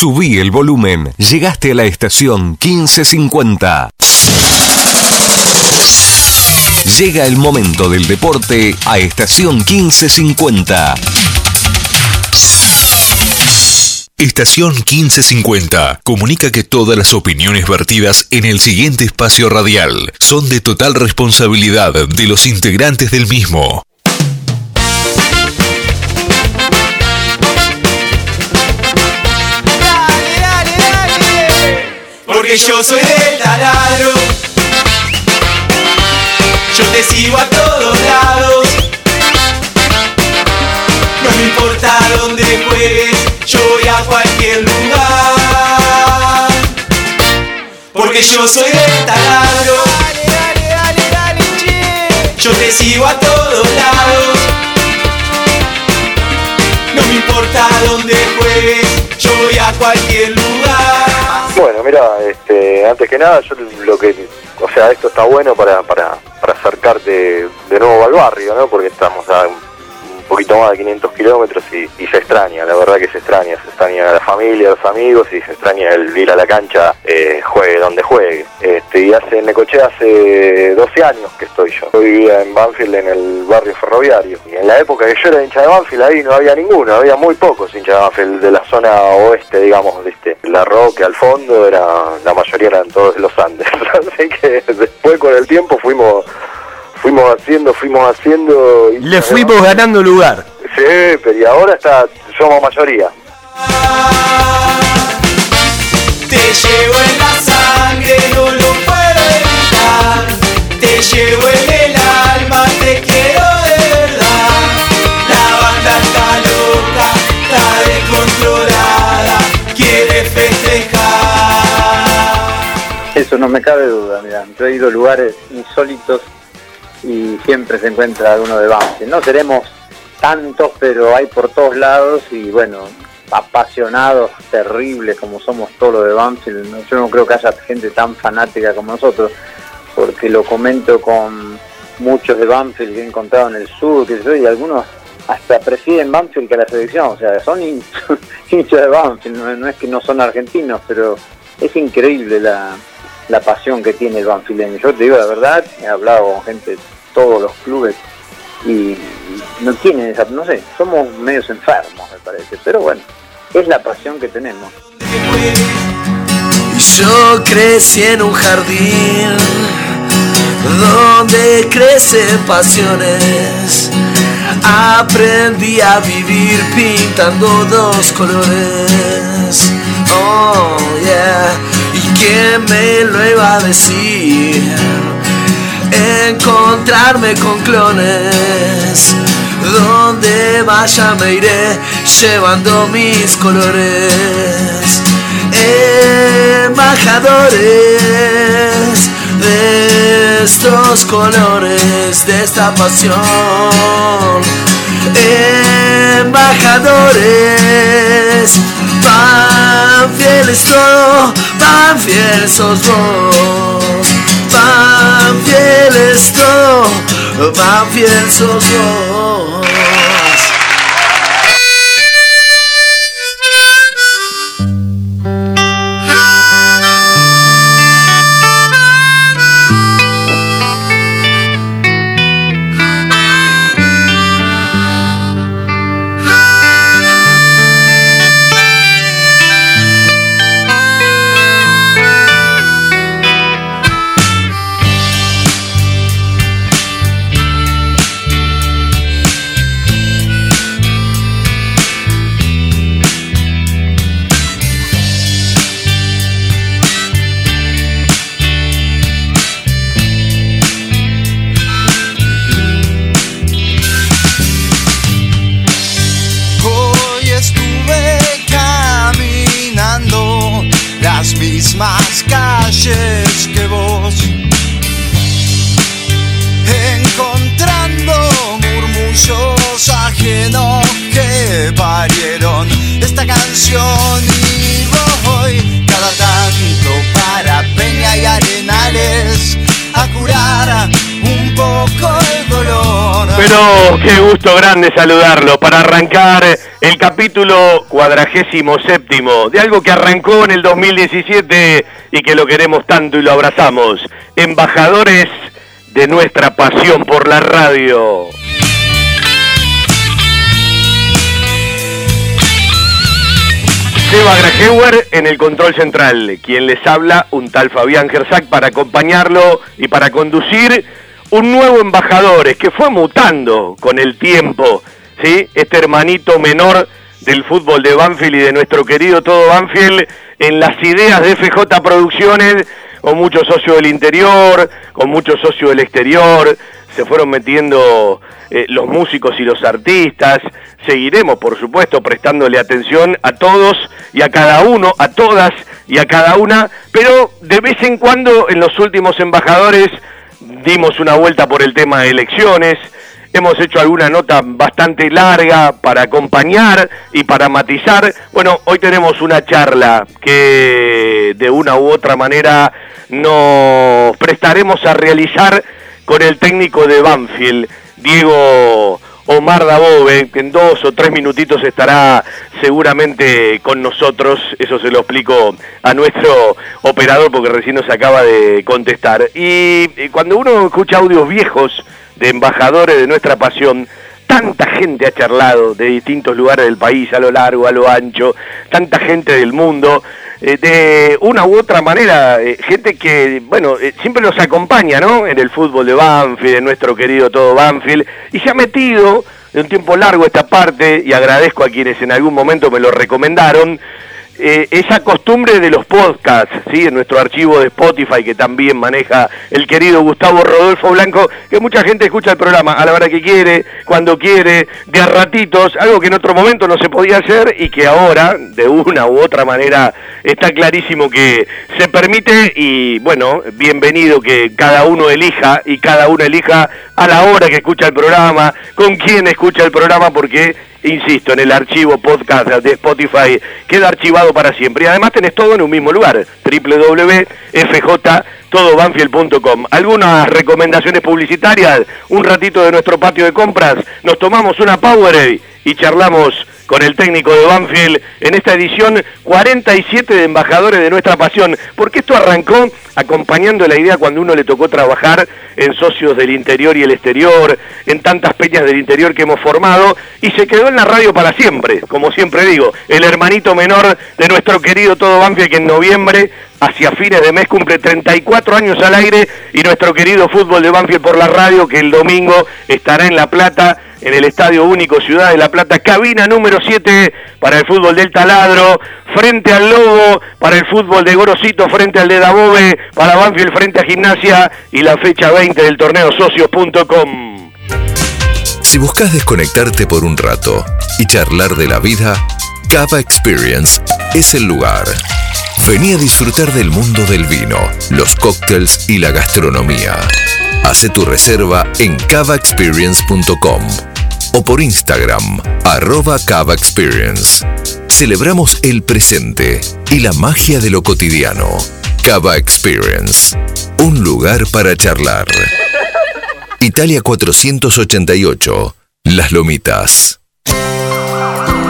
Subí el volumen. Llegaste a la estación 1550. Llega el momento del deporte a estación 1550. Estación 1550 comunica que todas las opiniones vertidas en el siguiente espacio radial son de total responsabilidad de los integrantes del mismo. Porque yo soy del taladro. Yo te sigo a todos lados. No me importa dónde juegues, yo voy a cualquier lugar. Porque yo soy del taladro. Dale, dale, dale, dale, che. Yo te sigo a todos lados. No me importa dónde juegues, yo voy a cualquier lugar. Bueno, mira, este, antes que nada, yo lo que, o sea, esto está bueno para, para, para acercarte de nuevo al barrio, ¿no? Porque estamos a poquito más de 500 kilómetros y, y se extraña, la verdad que se extraña, se extraña a la familia, a los amigos y se extraña el ir a la cancha, eh, juegue donde juegue. Este, y hace en Necochea hace 12 años que estoy yo. Yo vivía en Banfield en el barrio ferroviario y en la época que yo era hincha de Banfield ahí no había ninguno, había muy pocos hinchas de Banfield de la zona oeste, digamos, ¿viste? La Roque al fondo era, la mayoría eran todos los Andes, así que después con el tiempo fuimos fuimos haciendo, fuimos haciendo. y- Le fuimos ganando lugar. Sí, pero y ahora está, somos mayoría. Te llevo en la sangre, no lo puedo evitar. Te llevo en el alma, te quiero de verdad. La banda está loca, está descontrolada, quiere festejar. Eso no me cabe duda, mira, yo he ido a lugares insólitos y siempre se encuentra alguno de Banfield. No seremos tantos, pero hay por todos lados y bueno, apasionados, terribles como somos todos los de Banfield. Yo no creo que haya gente tan fanática como nosotros, porque lo comento con muchos de Banfield que he encontrado en el sur, que yo, y algunos hasta prefieren Banfield que la selección, o sea, son hin- hinchas de Banfield, no es que no son argentinos, pero es increíble la, la pasión que tiene el banfileño. Yo te digo la verdad, he hablado con gente de todos los clubes y, no tienen esa, no sé, somos medios enfermos me parece, pero bueno, es la pasión que tenemos. Yo crecí en un jardín donde crecen pasiones. Aprendí a vivir pintando dos colores. Oh, yeah. ¿Y quién me lo iba a decir? Encontrarme con clones. Donde vaya me iré llevando mis colores embajadores de estos colores, de esta pasión. Embajadores, pan fieles todo, pan fieles sos vos. Pan fieles todo, pan fieles sos vos. Qué gusto grande saludarlo para arrancar el capítulo cuadragésimo séptimo de algo que arrancó en el 2017 y que lo queremos tanto y lo abrazamos. Embajadores de nuestra pasión por la radio. Seba Grajeuer en el control central, quien les habla, un tal Fabián Gersac, para acompañarlo y para conducir un nuevo embajador, que fue mutando con el tiempo, ¿sí? Este hermanito menor del fútbol de Banfield y de nuestro querido todo Banfield en las ideas de FJ Producciones, con muchos socios del interior, con muchos socios del exterior, se fueron metiendo eh, los músicos y los artistas, seguiremos por supuesto prestándole atención a todos y a cada uno, a todas y a cada una, pero de vez en cuando en los últimos embajadores dimos una vuelta por el tema de elecciones, hemos hecho alguna nota bastante larga para acompañar y para matizar. Bueno, hoy tenemos una charla que de una u otra manera nos prestaremos a realizar con el técnico de Banfield, Diego Omar Dabove, que en dos o tres minutitos estará seguramente con nosotros, eso se lo explico a nuestro operador porque recién nos acaba de contestar. Y cuando uno escucha audios viejos de embajadores de nuestra pasión, tanta gente ha charlado de distintos lugares del país, a lo largo, a lo ancho, tanta gente del mundo, eh, de una u otra manera, eh, gente que, bueno, eh, siempre nos acompaña, ¿no? En el fútbol de Banfield, en nuestro querido todo Banfield, y se ha metido de un tiempo largo esta parte, y agradezco a quienes en algún momento me lo recomendaron, eh, esa costumbre de los podcasts, ¿sí? en nuestro archivo de Spotify que también maneja el querido Gustavo Rodolfo Blanco, que mucha gente escucha el programa a la hora que quiere, cuando quiere, de ratitos, algo que en otro momento no se podía hacer y que ahora, de una u otra manera, está clarísimo que se permite y bueno, bienvenido que cada uno elija y cada uno elija a la hora que escucha el programa, con quién escucha el programa, porque insisto, en el archivo podcast de Spotify, queda archivado para siempre. Y además tenés todo en un mismo lugar, www.fjtodobanfield.com. Algunas recomendaciones publicitarias, un ratito de nuestro patio de compras, nos tomamos una Powerade y charlamos con el técnico de Banfield en esta edición 47 de embajadores de nuestra pasión, porque esto arrancó acompañando la idea cuando uno le tocó trabajar en socios del interior y el exterior, en tantas peñas del interior que hemos formado, y se quedó en la radio para siempre, como siempre digo, el hermanito menor de nuestro querido Todo Banfield que en noviembre hacia fines de mes cumple 34 años al aire y nuestro querido fútbol de Banfield por la radio que el domingo estará en La Plata en el Estadio Único Ciudad de La Plata, cabina número 7 para el fútbol del Taladro, frente al Lobo para el fútbol de Gorosito, frente al de Dabove, para Banfield frente a Gimnasia y la fecha 20 del torneo socios.com. Si buscas desconectarte por un rato y charlar de la vida, Cava Experience es el lugar. Vení a disfrutar del mundo del vino, los cócteles y la gastronomía. Hace tu reserva en cavaexperience.com o por Instagram, arroba Cava Experience. Celebramos el presente y la magia de lo cotidiano. Cava Experience, un lugar para charlar. Italia 488, Las Lomitas.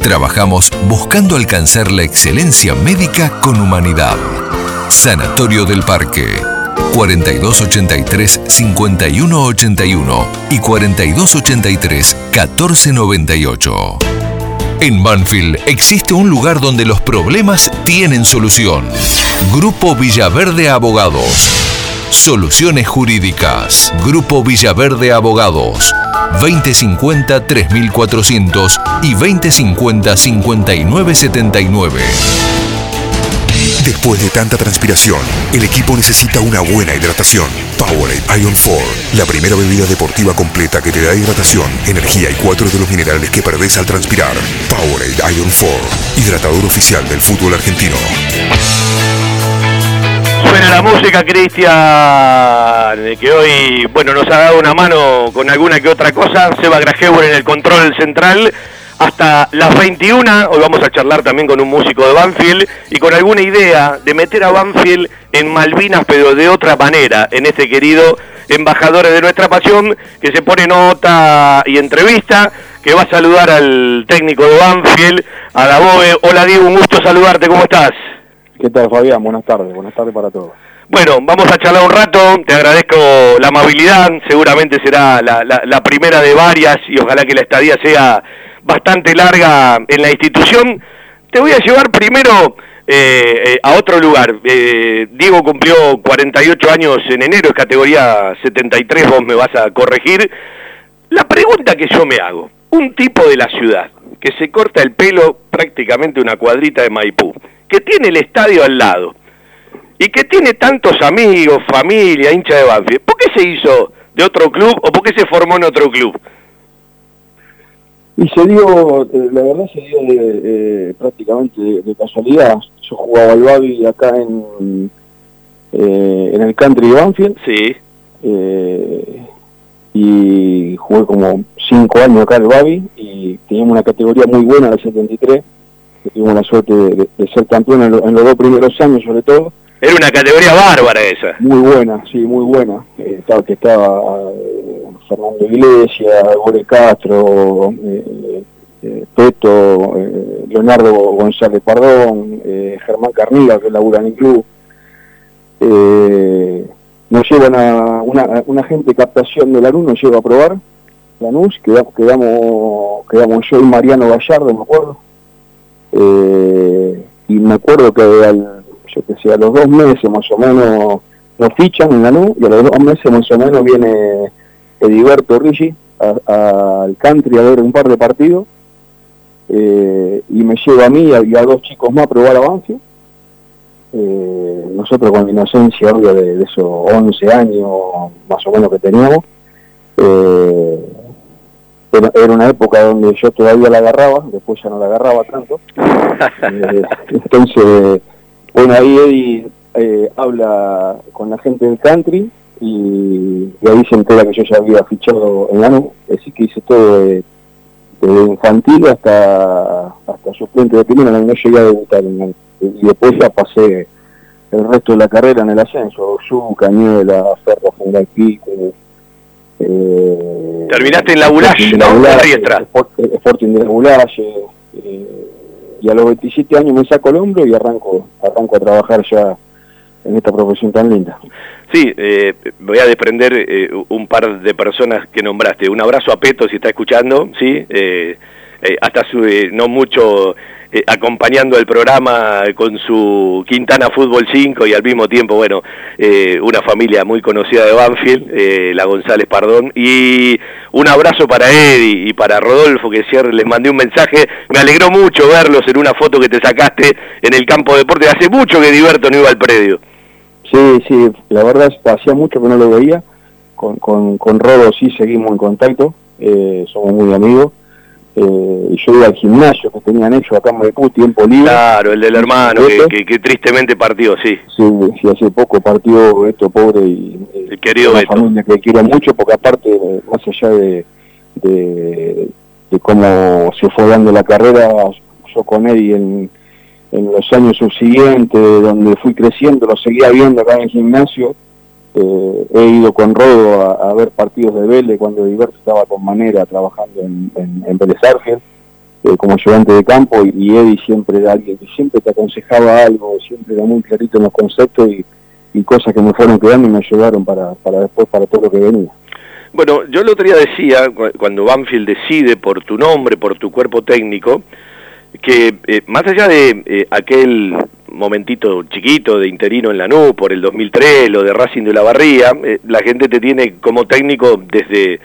Trabajamos buscando alcanzar la excelencia médica con humanidad. Sanatorio del Parque. 4283-5181 y 4283-1498. En Banfield existe un lugar donde los problemas tienen solución. Grupo Villaverde Abogados. Soluciones Jurídicas. Grupo Villaverde Abogados. 2050-3400 y 2050-5979. Después de tanta transpiración, el equipo necesita una buena hidratación. Powerade Ion 4, la primera bebida deportiva completa que te da hidratación, energía y cuatro de los minerales que perdés al transpirar. Powerade Ion 4, hidratador oficial del fútbol argentino. Suena la música, Cristian, que hoy, bueno, nos ha dado una mano con alguna que otra cosa. Seba Grajeuer en el control central. Hasta las 21, hoy vamos a charlar también con un músico de Banfield y con alguna idea de meter a Banfield en Malvinas, pero de otra manera, en este querido embajador de nuestra pasión, que se pone nota y entrevista, que va a saludar al técnico de Banfield, a la BOE. Hola Diego, un gusto saludarte, ¿cómo estás? ¿Qué tal Fabián? Buenas tardes, buenas tardes para todos. Bueno, vamos a charlar un rato, te agradezco la amabilidad, seguramente será la, la, la primera de varias y ojalá que la estadía sea bastante larga en la institución. Te voy a llevar primero eh, eh, a otro lugar. Eh, Diego cumplió 48 años en enero, es categoría 73, vos me vas a corregir. La pregunta que yo me hago, un tipo de la ciudad que se corta el pelo prácticamente una cuadrita de Maipú, que tiene el estadio al lado y que tiene tantos amigos, familia, hincha de Banfield, ¿por qué se hizo de otro club o por qué se formó en otro club? Y se dio, eh, la verdad se dio de, eh, prácticamente de, de, casualidad. Yo jugaba al Babi acá en, eh, en el country de Banfield. Sí. Eh, y jugué como cinco años acá al Babi y teníamos una categoría muy buena, la 73. Que tuvimos la suerte de, de ser campeón en, lo, en, los dos primeros años sobre todo. Era una categoría bárbara esa. Muy buena, sí, muy buena. Eh, estaba, que estaba Fernando Iglesias, Gore Castro, eh, eh, Peto, eh, Leonardo González Pardón, Germán Carniga, que labura en el club. nos llevan a una, una gente de captación de Lanús, nos lleva a probar Lanús, quedamos, quedamos, quedamos yo y Mariano Gallardo, me acuerdo. y me acuerdo que al, yo que sé, a los dos meses más o menos nos fichan en Lanús y a los dos meses más o menos viene Ediberto Rigi al country a ver un par de partidos eh, y me lleva a mí y a, dos chicos más a probar avance. Eh, nosotros con la inocencia obvio de, esos 11 años más o menos que teníamos, eh, era, era, una época donde yo todavía la agarraba, después ya no la agarraba tanto. Eh, entonces, bueno, ahí Eddie eh, habla con la gente del country y, y, ahí se entera que yo ya había fichado en Lanús, así que hice todo de, de infantil hasta hasta suplente de primera, no, no llegué a debutar en. Y después ya pasé el resto de la carrera en el ascenso, Su, Cañuela, Ferro, Fundal Pico. Eh, Terminaste en la Bulache, ¿no? Sporting de la. Eh, y a los 27 años me saco el hombro y arranco, arranco a trabajar ya en esta profesión tan linda. Sí, eh, voy a desprender eh, un par de personas que nombraste. Un abrazo a Peto si está escuchando, ¿sí? Eh, eh hasta su, eh, no mucho acompañando el programa con su Quintana Fútbol 5 y al mismo tiempo, bueno, una familia muy conocida de Banfield, la González Pardón. Y un abrazo para Eddie y para Rodolfo, que ayer les mandé un mensaje. Me alegró mucho verlos en una foto que te sacaste en el campo de deporte. Hace mucho que Diverto no iba al predio. Sí, sí, la verdad es que hacía mucho que no lo veía. Con, con, con Rodo sí seguimos en contacto, eh, somos muy amigos. Eh, y yo iba al gimnasio que tenían hecho acá en Maipú, tiempo libre. Claro, el del hermano, que, que, que, tristemente partió, sí. Sí, sí, hace poco partió esto pobre y el querido una Beto. familia que quiero mucho, porque aparte, más allá de, de, de cómo se fue dando la carrera, yo con Eddie en en los años subsiguientes, donde fui creciendo, lo seguía viendo acá en el gimnasio. Eh, he ido con Rodo a, ver partidos de Vélez cuando Diverso estaba con Manera trabajando en, en, en eh, como ayudante de campo, y, y, Eddie siempre era alguien que siempre te aconsejaba algo, siempre era muy clarito en los conceptos y, y cosas que me fueron quedando y me ayudaron para, para después, para todo lo que venía. Bueno, yo el otro día decía, cuando Banfield decide por tu nombre, por tu cuerpo técnico, que eh, más allá de eh, aquel momentito chiquito de interino en Lanús por el 2003, lo de Racing de la Barría, eh, la gente te tiene como técnico desde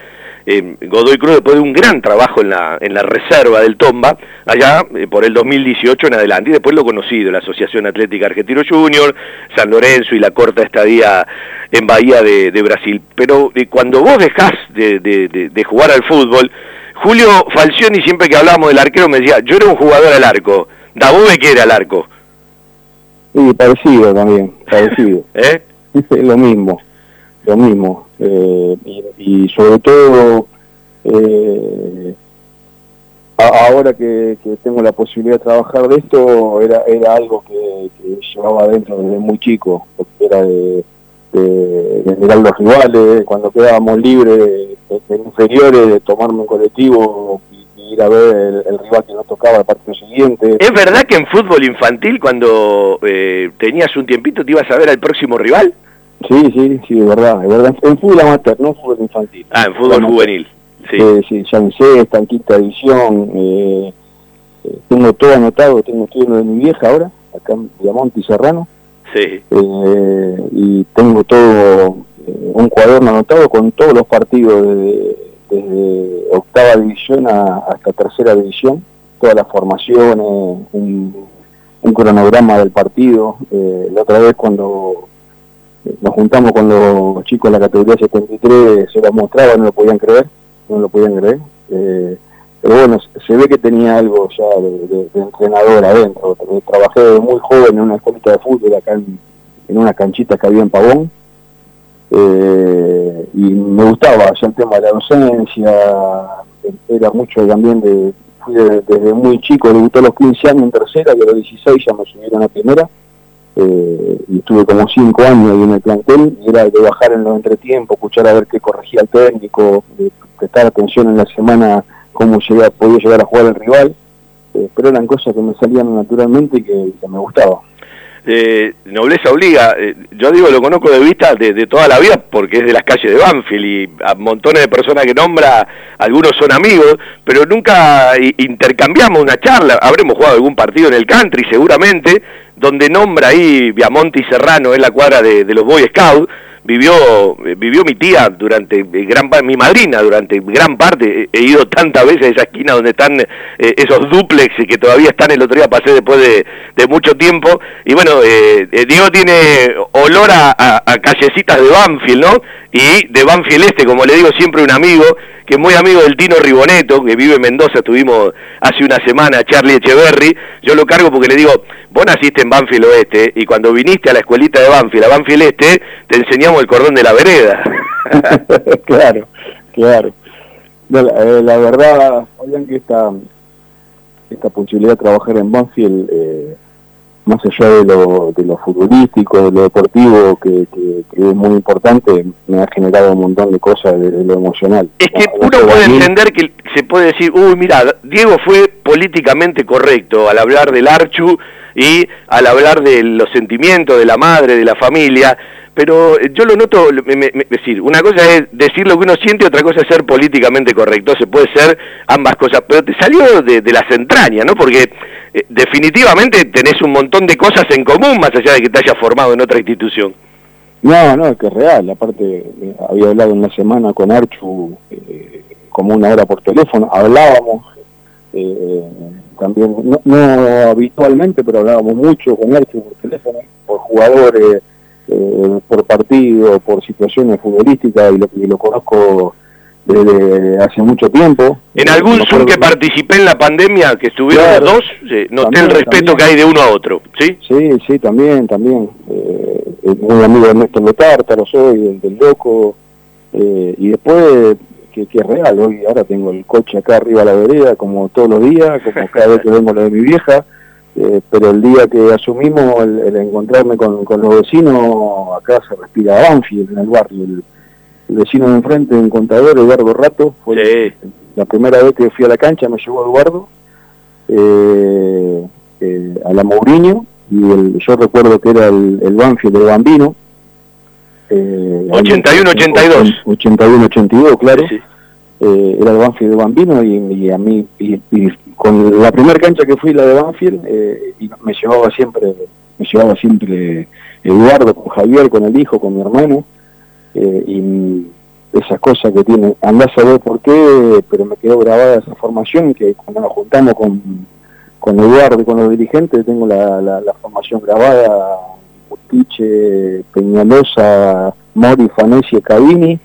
eh, Godoy Cruz después de un gran trabajo en la, en la reserva del Tomba, allá eh, por el 2018 en adelante, y después lo conocido, la Asociación Atlética Argentino Junior, San Lorenzo y la corta estadía en Bahía de, Brasil. Pero cuando vos dejás de, de, jugar al fútbol, Julio Falcioni siempre que hablábamos del arquero me decía, yo era un jugador al arco, Dabove que era al arco. Sí, parecido también, parecido. ¿Eh? lo mismo, lo mismo. Eh, y, sobre todo, eh, ahora que, tengo la posibilidad de trabajar de esto, era, era algo que, llevaba adentro desde muy chico, porque era de, mirar los rivales, cuando quedábamos libres en inferiores, de tomarme un colectivo y ir a ver el, rival que nos tocaba el partido siguiente. ¿Es verdad que en fútbol infantil, cuando eh, tenías un tiempito, te ibas a ver al próximo rival? Sí, sí, sí, de verdad, es verdad. En fútbol amateur, no en fútbol infantil. Ah, en fútbol juvenil. Sí, eh, sí, ya en sexta, en quinta división. Eh, eh, tengo todo anotado, tengo estudio de mi vieja ahora, acá en Diamante y Serrano. Sí. Eh, y tengo todo un cuaderno anotado con todos los partidos desde, octava división hasta tercera división, todas las formaciones, un, cronograma del partido. la otra vez cuando nos juntamos con los chicos de la categoría 73, se los mostraba, no lo podían creer, no lo podían creer. Eh, pero bueno, se ve que tenía algo ya de, entrenador adentro. Trabajé muy joven en una escuelita de fútbol acá en, una canchita que había en Pavón. Eh, y me gustaba ya el tema de la docencia, era mucho también de, fui desde, muy chico, debutó a los 15 años en tercera, y a los 16 ya me subieron a primera eh, y estuve como cinco años ahí en el plantel, y era de bajar en los entretiempos, escuchar a ver qué corregía el técnico, de prestar atención en la semana cómo podía llegar a jugar el rival, eh, pero eran cosas que me salían naturalmente y que, me gustaban. Eh, nobleza obliga, eh, yo digo, lo conozco de vista de, toda la vida porque es de las calles de Banfield y a montones de personas que nombra, algunos son amigos, pero nunca intercambiamos una charla, habremos jugado algún partido en el country seguramente, donde nombra ahí Viamonte y Serrano, en la cuadra de, los Boy Scouts, vivió vivió mi tía durante gran mi madrina durante gran parte he ido tantas veces a esa esquina donde están eh, esos duplex que todavía están el otro día pasé después de, mucho tiempo. Y bueno eh, eh, Diego tiene olor a, a, callecitas de Banfield no y de Banfield Este como le digo siempre un amigo que es muy amigo del Tino Riboneto, que vive en Mendoza, estuvimos hace una semana, Charlie Echeverry, yo lo cargo porque le digo, vos naciste en Banfield Oeste, y cuando viniste a la escuelita de Banfield, a Banfield Este, te el cordón de la vereda. claro, claro. la, eh, la, verdad, que esta, esta posibilidad de trabajar en Banfield... Eh, más allá de lo, de lo futbolístico, de lo deportivo, que, es muy importante, me ha generado un montón de cosas de, lo emocional. Es que uno puede entender que se puede decir, uy, mira, Diego fue políticamente correcto al hablar del Archu y al hablar de los sentimientos de la madre, de la familia, pero yo lo noto, decir, una cosa es decir lo que uno siente, otra cosa es ser políticamente correcto, se puede ser ambas cosas, pero te salió de, las entrañas, ¿no? Porque eh, definitivamente tenés un montón de cosas en común, más allá de que te hayas formado en otra institución. No, no, es que es real, aparte eh, había hablado una semana con Archu eh, como una hora por teléfono, hablábamos también, no, no habitualmente, pero hablábamos mucho con Archu por teléfono, por jugadores eh, por partido, por situaciones futbolísticas y lo, y lo conozco desde hace mucho tiempo. En algún Zoom que participé en la pandemia, que estuvieron los dos, noté el respeto que hay de uno a otro, ¿sí? Sí, sí, también, también. Eh, muy amigo de Néstor Letártaro soy, el del Loco, eh, y después, que, que, es real, hoy ahora tengo el coche acá arriba a la vereda, como todos los días, como cada vez que vengo lo de mi vieja, eh, pero el día que asumimos el, encontrarme con, los vecinos, acá se respira Banfield en el barrio. El, vecino de enfrente, un contador, Eduardo Rato, fue la primera vez que fui a la cancha, me llevó Eduardo eh, eh, a la Mourinho, y el, yo recuerdo que era el, el Banfield de Bambino. 81-82. 81-82, claro. Era el Banfield de Bambino y, a mí, y, con la primera cancha que fui, la de Banfield, eh, y me llevaba siempre, me llevaba siempre Eduardo con Javier, con el hijo, con mi hermano, eh, y, esas cosas que tiene. Andás a ver por qué, pero me quedó grabada esa formación que cuando nos juntamos con, con Eduardo y con los dirigentes tengo la, la, formación grabada, Bustiche, Peñalosa, Mori, Fanesi y Cabini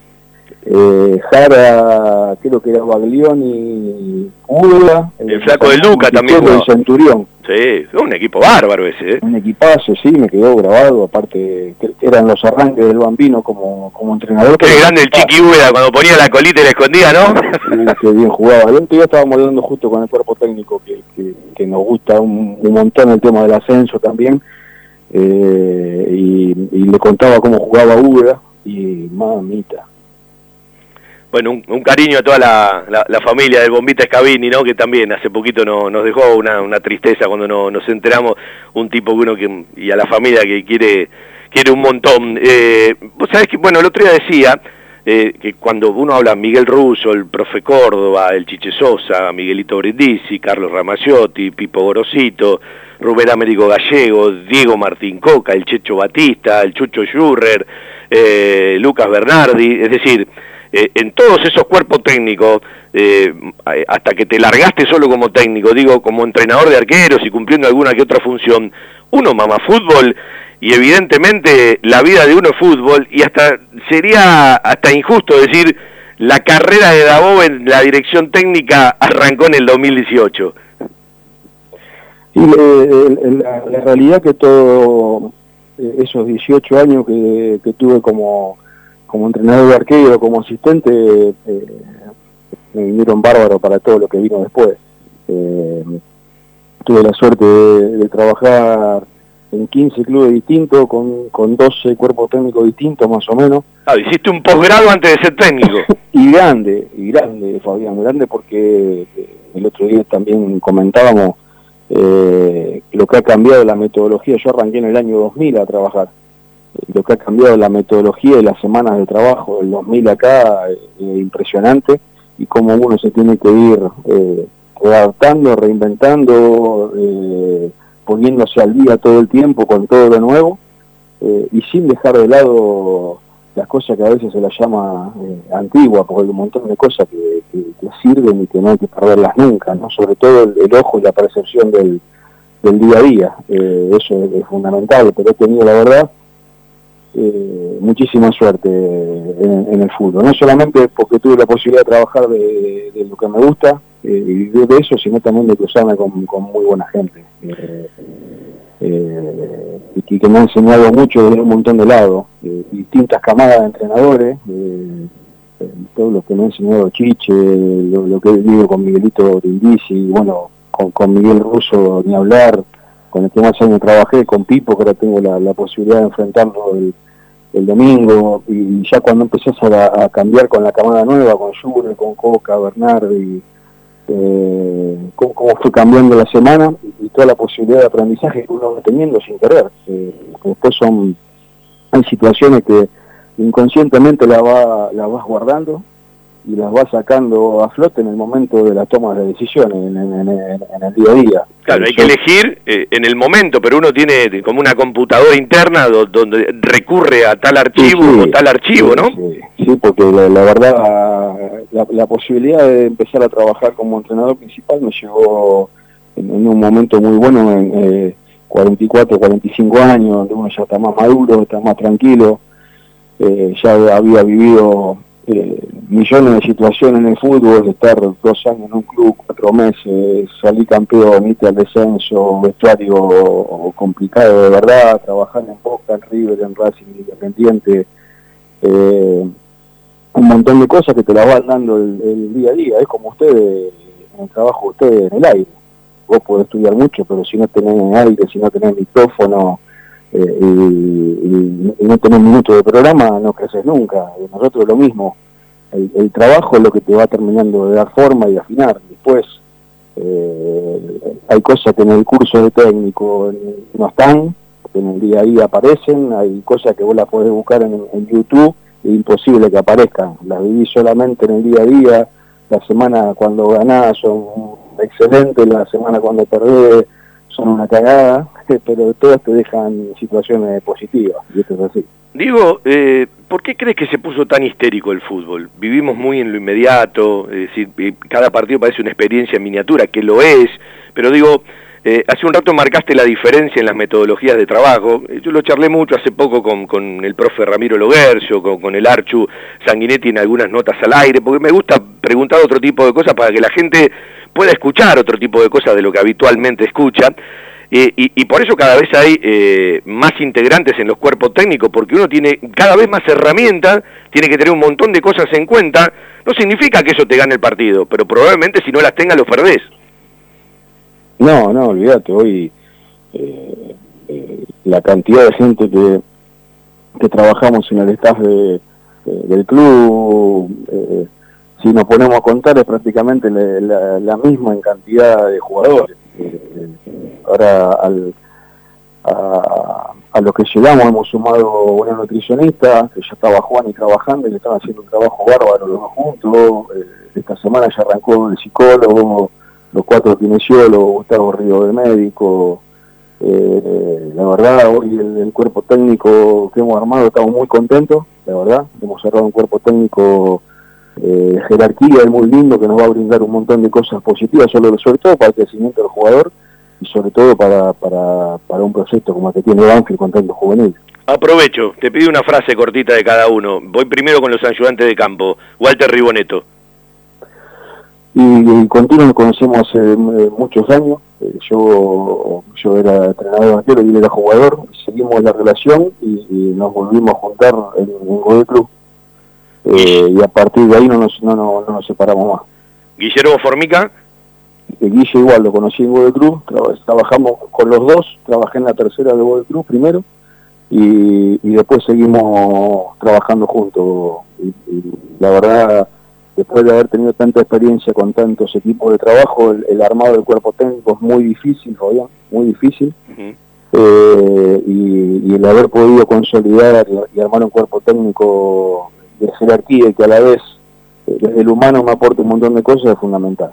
eh, Jara, creo que era Baglioni, Uda, el, flaco de Luca también. El Centurión. Sí, un equipo bárbaro ese. ¿eh? Un equipazo, sí, me quedó grabado, aparte que eran los arranques del bambino como, como entrenador. Qué grande el Chiqui Ueda cuando ponía la colita y la escondía, ¿no? Sí, bien jugaba. El otro día estábamos hablando justo con el cuerpo técnico que, que, nos gusta un, montón el tema del ascenso también. Eh, y, y, le contaba cómo jugaba Ueda y mamita, bueno, un, cariño a toda la, familia del Bombita Scavini, ¿no? Que también hace poquito nos dejó una, tristeza cuando nos enteramos, un tipo que uno que, y a la familia que quiere, quiere un montón. Eh, Vos sabés que, bueno, el otro día decía eh, que cuando uno habla Miguel Russo, el profe Córdoba, el Chiche Sosa, Miguelito Brindisi, Carlos Ramaciotti, Pipo Gorosito, Rubén Américo Gallego, Diego Martín Coca, el Checho Batista, el Chucho Schurrer, eh, Lucas Bernardi, es decir, eh, en todos esos cuerpos técnicos, eh, hasta que te largaste solo como técnico, digo, como entrenador de arqueros y cumpliendo alguna que otra función, uno mama fútbol y evidentemente la vida de uno es fútbol y hasta sería hasta injusto decir la carrera de Dabov en la dirección técnica arrancó en el 2018. Y la, la, realidad que todo eh, esos 18 años que tuve como como entrenador de arquero, como asistente, eh, me vinieron bárbaro para todo lo que vino después. Eh, tuve la suerte de, trabajar en 15 clubes distintos, con, con 12 cuerpos técnicos distintos más o menos. Ah, hiciste un posgrado antes de ser técnico. y grande, y grande, Fabián, grande porque eh, el otro día también comentábamos lo que ha cambiado la metodología. Yo arranqué en el año 2000 a trabajar lo que ha cambiado la metodología y las semanas de trabajo del 2000 acá eh, impresionante y cómo uno se tiene que ir eh, adaptando, reinventando, eh, poniéndose al día todo el tiempo con todo lo nuevo y sin dejar de lado las cosas que a veces se las llama antigua, porque hay un montón de cosas que, sirven y que no hay que perderlas nunca, ¿no? sobre todo el, ojo y la percepción del, día a día, eso es, es fundamental, pero he tenido la verdad eh, muchísima suerte en, el fútbol. No solamente porque tuve la posibilidad de trabajar de, lo que me gusta eh, y de, eso, sino también de cruzarme con, muy buena gente. Eh, y que, me ha enseñado mucho de un montón de lados, distintas camadas de entrenadores, todo lo que me ha enseñado Chiche, lo, que he vivido con Miguelito Brindisi, bueno, con, Miguel Russo ni hablar, con el que más años trabajé, con Pipo, que ahora tengo la, posibilidad de enfrentarlo el, domingo, y ya cuando empezás a, cambiar con la camada nueva, con Jure, con Coca, Bernardi, eh, cómo, fue cambiando la semana y, toda la posibilidad de aprendizaje que uno va teniendo sin querer. Eh, después son, hay situaciones que inconscientemente la, la vas guardando y las va sacando a flote en el momento de la toma de decisiones, en, el día a día. Claro, hay que elegir eh, en el momento, pero uno tiene como una computadora interna donde recurre a tal archivo o tal archivo, ¿no? Sí, porque la, verdad, la, posibilidad de empezar a trabajar como entrenador principal me llegó en, un momento muy bueno, en 44, eh, 45 años, donde uno ya está más maduro, está más tranquilo, eh, ya había vivido eh, millones de situaciones en el fútbol, estar dos años en un club, cuatro meses, salir campeón, irte al descenso, vestuario complicado de verdad, trabajar en Boca, en River, en Racing Independiente, eh, un montón de cosas que te las van dando el, día a día, es como ustedes, en el trabajo de ustedes en el aire. Vos podés estudiar mucho, pero si no tenés aire, si no tenés micrófono, eh, y, no tener minutos de programa no creces nunca. Nosotros lo mismo. El, trabajo es lo que te va terminando de dar forma y afinar. Después eh, hay cosas que en el curso de técnico no están, en el día a día aparecen, hay cosas que vos las podés buscar en, YouTube, es imposible que aparezcan. Las vivís solamente en el día a día, la semana cuando ganás son excelentes, la semana cuando perdés son una cagada, pero todas te dejan situaciones positivas, y esto es así. Digo, eh, ¿por qué crees que se puso tan histérico el fútbol? Vivimos muy en lo inmediato, es decir, eh, cada partido parece una experiencia en miniatura, que lo es, pero digo, eh, hace un rato marcaste la diferencia en las metodologías de trabajo. Eh, yo lo charlé mucho hace poco con, con el profe Ramiro Loguercio, con, con, el Archu Sanguinetti en algunas notas al aire, porque me gusta preguntar otro tipo de cosas para que la gente pueda escuchar otro tipo de cosas de lo que habitualmente escucha. Eh, y, y, por eso cada vez hay eh, más integrantes en los cuerpos técnicos, porque uno tiene cada vez más herramientas, tiene que tener un montón de cosas en cuenta. No significa que eso te gane el partido, pero probablemente si no las tengas lo perdés. No, no, olvídate, hoy eh, eh, la cantidad de gente que, que trabajamos en el staff de, del club, eh, si nos ponemos a contar es prácticamente la, misma en cantidad de jugadores ahora al, a, a, lo que llegamos hemos sumado una nutricionista, que ya estaba Juan y trabajando y le están haciendo un trabajo bárbaro los dos juntos. Eh, esta semana ya arrancó el psicólogo, los cuatro kinesiólogos, Gustavo Río de médico. Eh, la verdad, hoy el, el, cuerpo técnico que hemos armado estamos muy contentos, la verdad. Hemos cerrado un cuerpo técnico eh, jerarquía y muy lindo que nos va a brindar un montón de cosas positivas, sobre, sobre todo para el crecimiento del jugador y sobre todo para, para, para un proyecto como el que tiene Banfield con tanto juvenil. Aprovecho, te pido una frase cortita de cada uno. Voy primero con los ayudantes de campo. Walter Riboneto. Y, y Continuo nos conocemos hace eh, muchos años. Eh, yo yo era entrenador de y él era jugador. Seguimos la relación y, y nos volvimos a juntar en, Godoy Club. Eh, y a partir de ahí no nos, no, no, no nos separamos más. Guillermo Formica. Eh, Guille igual, lo conocí en Godoy Cruz, trabajamos con los dos, trabajé en la tercera de Godoy Cruz primero y, y después seguimos trabajando juntos. Y, y, la verdad, después de haber tenido tanta experiencia con tantos equipos de trabajo, el, el armado del cuerpo técnico es muy difícil, Fabián, muy difícil. Uh -huh. eh, y, y, el haber podido consolidar y armar un cuerpo técnico de jerarquía y que a la vez eh, desde el humano me aporta un montón de cosas es fundamental.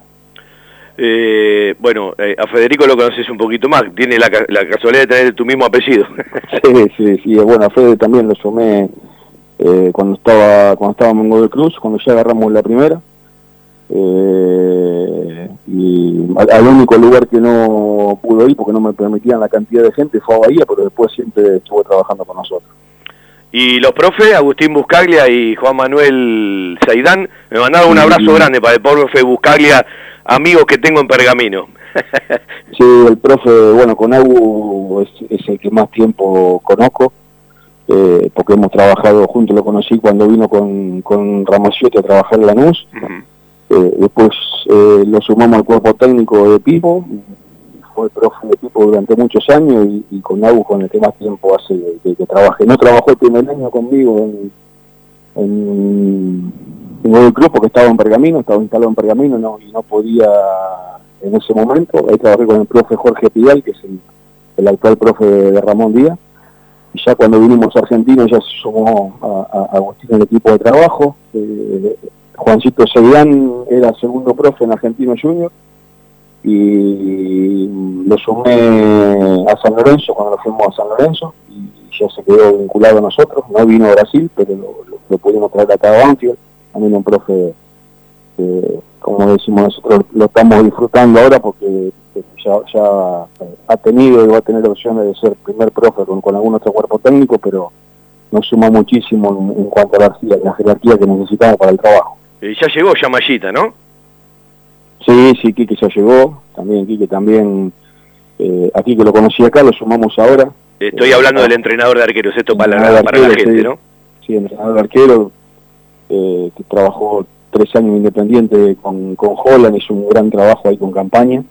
Eh, bueno, eh, a Federico lo conoces un poquito más, tiene la, la casualidad de tener tu mismo apellido. sí, sí, sí, bueno, a Fede también lo sumé eh, cuando estaba cuando estábamos en Godoy Cruz, cuando ya agarramos la primera. Eh, y al, al, único lugar que no pudo ir porque no me permitían la cantidad de gente fue a Bahía, pero después siempre estuvo trabajando con nosotros. Y los profes, Agustín Buscaglia y Juan Manuel Zaidán, me mandaron un abrazo grande para el profe Buscaglia, amigos que tengo en Pergamino. sí, el profe, bueno, con Agu es, es el que más tiempo conozco, eh, porque hemos trabajado juntos, lo conocí cuando vino con, con Ramaciotti a trabajar en. Uh -huh. eh, después eh, lo sumamos al cuerpo técnico de Pipo, fue profe de Pipo durante muchos años y, con Agu con el que más tiempo hace que, que trabaje. No trabajó el primer año conmigo en, en, en el club porque estaba en Pergamino, estaba instalado en Pergamino no, y no podía en ese momento. Ahí trabajé con el profe Jorge Pidal, que es el, actual profe de Ramón Díaz. Y ya cuando vinimos a Argentina ya se sumó a, a, a Agustín el equipo de trabajo. Eh, Juancito Seguidán era segundo profe en Argentino Junior y lo sumé a San Lorenzo cuando nos fuimos a San Lorenzo y ya se quedó vinculado a nosotros, no vino a Brasil, pero lo, lo, lo pudimos traer acá a Banfield, también un profe que, como decimos nosotros, lo estamos disfrutando ahora porque ya, ya ha tenido y va a tener opciones de ser primer profe con, algún otro cuerpo técnico, pero nos suma muchísimo en, cuanto a la, la, jerarquía que necesitamos para el trabajo. Y ya llegó Yamayita, ¿no? Sí, sí, Quique ya llegó, también Quique también, eh, aquí que lo conocí acá, lo sumamos ahora. Estoy eh, hablando del entrenador de arqueros, esto para, la, para la gente, sí, ¿no? Sí, entrenador de arquero, eh, que trabajó tres años independiente con, con Holland, hizo un gran trabajo ahí con campaña,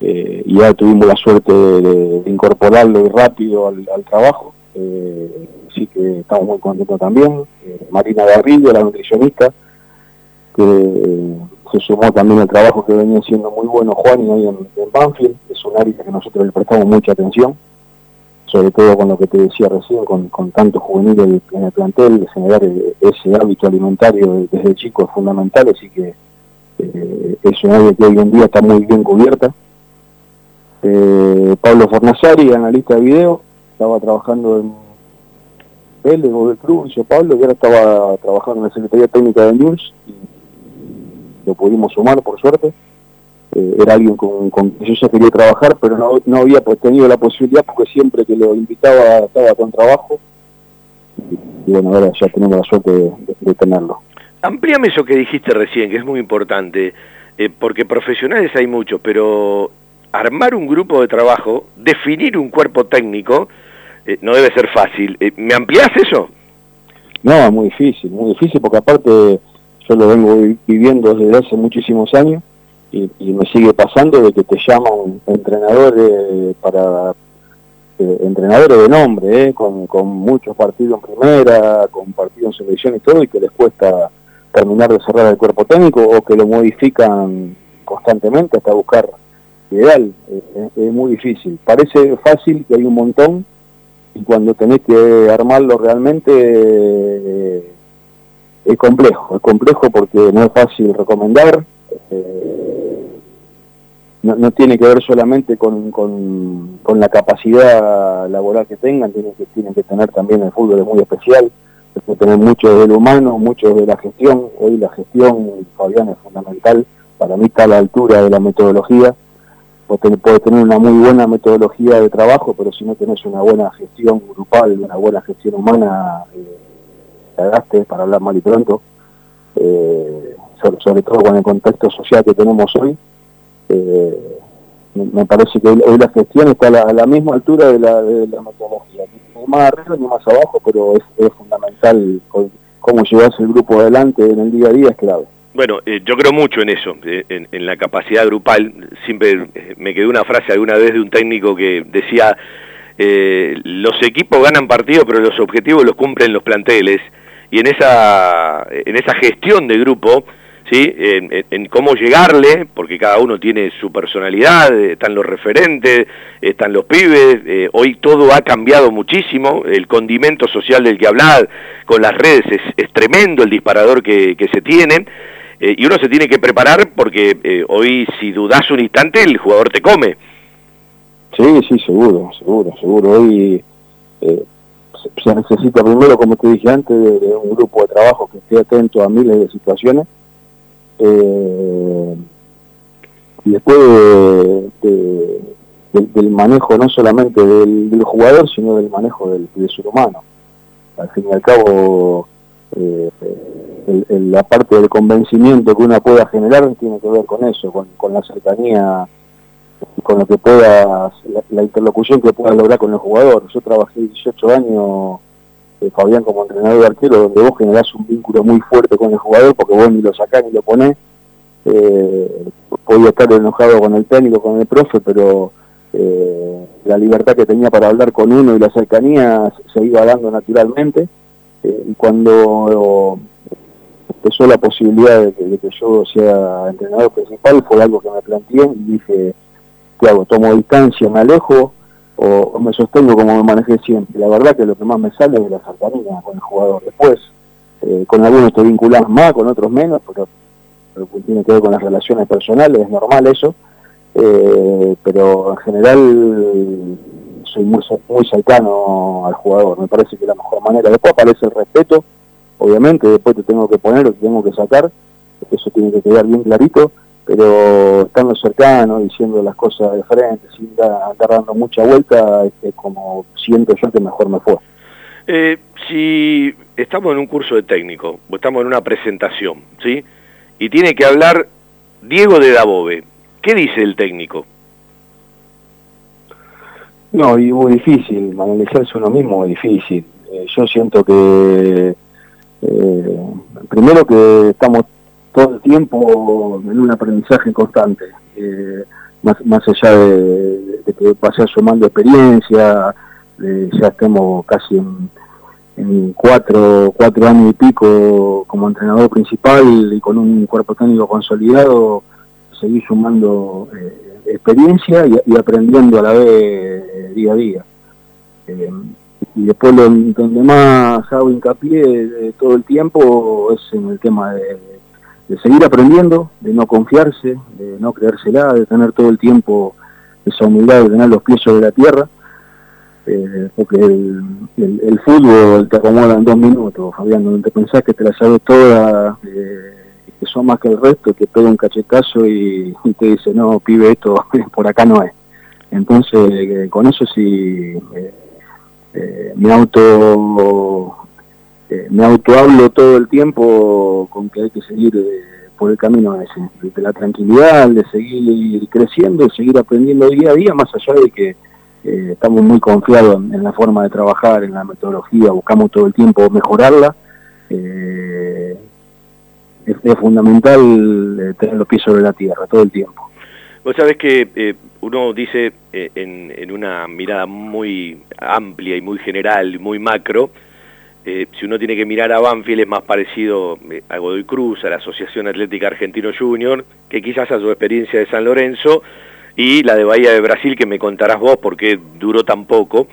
eh, y ya tuvimos la suerte de, de incorporarlo rápido al, al trabajo, así que estamos muy contentos también. Marina Garrido, la nutricionista, que se sumó también el trabajo que venía siendo muy bueno Juan y ahí en, en, Banfield, es un área que nosotros le prestamos mucha atención, sobre todo con lo que te decía recién, con, con tanto juvenil en el plantel, de generar ese hábito alimentario desde chico es fundamental, así que eh, es un área que hoy en día está muy bien cubierta. Eh, Pablo Fornazari, analista de video, estaba trabajando en, Vélez, de Cruz, Pablo, que ahora estaba trabajando en la Secretaría Técnica de News, y lo pudimos sumar por suerte. Eh, era alguien con, con que yo ya quería trabajar, pero no, no había pues, tenido la posibilidad porque siempre que lo invitaba estaba con trabajo. Y, bueno, ahora ya tenemos la suerte de, tenerlo. Amplíame eso que dijiste recién, que es muy importante, eh, porque profesionales hay muchos, pero armar un grupo de trabajo, definir un cuerpo técnico, eh, no debe ser fácil. ¿Me ampliás eso? No, muy difícil, muy difícil porque aparte yo lo vengo viviendo desde hace muchísimos años y, me sigue pasando de que te llaman entrenadores para eh, entrenadores de nombre, eh, con, muchos partidos en primera, con partidos en selección y todo, y que les cuesta terminar de cerrar el cuerpo técnico o que lo modifican constantemente hasta buscar ideal. Eh, es muy difícil. Parece fácil que hay un montón y cuando tenés que armarlo realmente es complejo. Es complejo porque no es fácil recomendar. Eh, no, tiene que ver solamente con, con, la capacidad laboral que tengan, tienen que, tienen que tener también el fútbol es muy especial, que tener mucho del humano, mucho de la gestión, hoy la gestión, Fabián, es fundamental, para mí está a la altura de la metodología, puede tener una muy buena metodología de trabajo, pero si no tenés una buena gestión grupal, una buena gestión humana, eh, cagaste, para hablar mal y pronto, eh, sobre, todo con el contexto social que tenemos hoy, eh, me parece que hoy la gestión está a la, misma altura de la, de la metodología, ni más arriba ni más abajo, pero es, fundamental cómo llevas el grupo adelante en el día a día, es clave. Bueno, eh, yo creo mucho en eso, eh, en, la capacidad grupal. Siempre me quedó una frase alguna vez de un técnico que decía, los equipos ganan partidos, pero los objetivos los cumplen los planteles. Y en esa, en esa gestión de grupo, ¿sí? En, cómo llegarle, porque cada uno tiene su personalidad, eh, están los referentes, están los pibes, eh, hoy todo ha cambiado muchísimo, el condimento social del que hablar con las redes es, tremendo el disparador que, se tiene, eh, y uno se tiene que preparar porque hoy si dudas un instante el jugador te come. Sí, sí, seguro, seguro, seguro. Hoy se necesita primero, como te dije antes, de un grupo de trabajo que esté atento a miles de situaciones eh, y después del manejo no solamente del, jugador, sino del manejo del, ser humano. Al fin y al cabo, eh, la parte del convencimiento que uno pueda generar tiene que ver con eso, con, la cercanía, con lo que pueda, la, interlocución que pueda lograr con el jugador. Yo trabajé 18 años eh, Fabián como entrenador de arquero, donde vos generás un vínculo muy fuerte con el jugador, porque vos ni lo sacás ni lo ponés. Eh, podía estar enojado con el técnico, con el profe, pero eh, la libertad que tenía para hablar con uno y la cercanía se iba dando naturalmente. Eh, y cuando empezó la posibilidad de que, yo sea entrenador principal, fue algo que me planteé y dije, ¿qué hago? ¿Tomo distancia, me alejo? o, me sostengo como me manejé siempre. La verdad que lo que más me sale es la cercanía con el jugador. Después, eh, con algunos te vinculas más, con otros menos, porque, tiene que ver con las relaciones personales, es normal eso, eh, pero en general soy muy, muy cercano al jugador, me parece que la mejor manera. Después aparece el respeto, obviamente, después te tengo que poner o te tengo que sacar, eso tiene que quedar bien clarito, pero estando cercano, diciendo las cosas de frente, sin andar dando mucha vuelta, es como siento yo que mejor me fue. Eh, si estamos en un curso de técnico, o estamos en una presentación, ¿sí? Y tiene que hablar Diego de Dabove, ¿qué dice el técnico? No, y muy difícil, analizarse uno mismo es difícil. Eh, yo siento que, eh, primero que estamos todo el tiempo en un aprendizaje constante, eh, más, más allá de, que pase sumando experiencia, ya estemos casi en, cuatro, cuatro años y pico como entrenador principal y con un cuerpo técnico consolidado, seguir sumando eh, experiencia y, aprendiendo a la vez eh, día a día. y después donde más hago hincapié todo el tiempo es en el tema de de seguir aprendiendo, de no confiarse, de no creérsela, de tener todo el tiempo esa humildad de tener los pies sobre la tierra. eh, porque el, el, fútbol te acomoda en dos minutos, Fabián, donde te pensás que te la sabes toda, eh, que son más que el resto, que pega un cachetazo y, te dice, no, pibe, esto por acá no es. Entonces, eh, con eso sí, mi auto me auto hablo todo el tiempo con que hay que seguir por el camino de la tranquilidad, de seguir creciendo, de seguir aprendiendo día a día, más allá de que eh, estamos muy confiados en, la forma de trabajar, en la metodología, buscamos todo el tiempo mejorarla. Eh, es, fundamental eh, tener los pies sobre la tierra todo el tiempo. Vos sabés que uno dice en, una mirada muy amplia y muy general, muy macro, si uno tiene que mirar a Banfield es más parecido a Godoy Cruz, a la Asociación Atlética Argentino Junior, que quizás a su experiencia de San Lorenzo, y la de Bahía de Brasil, que me contarás vos porque duró tan poco.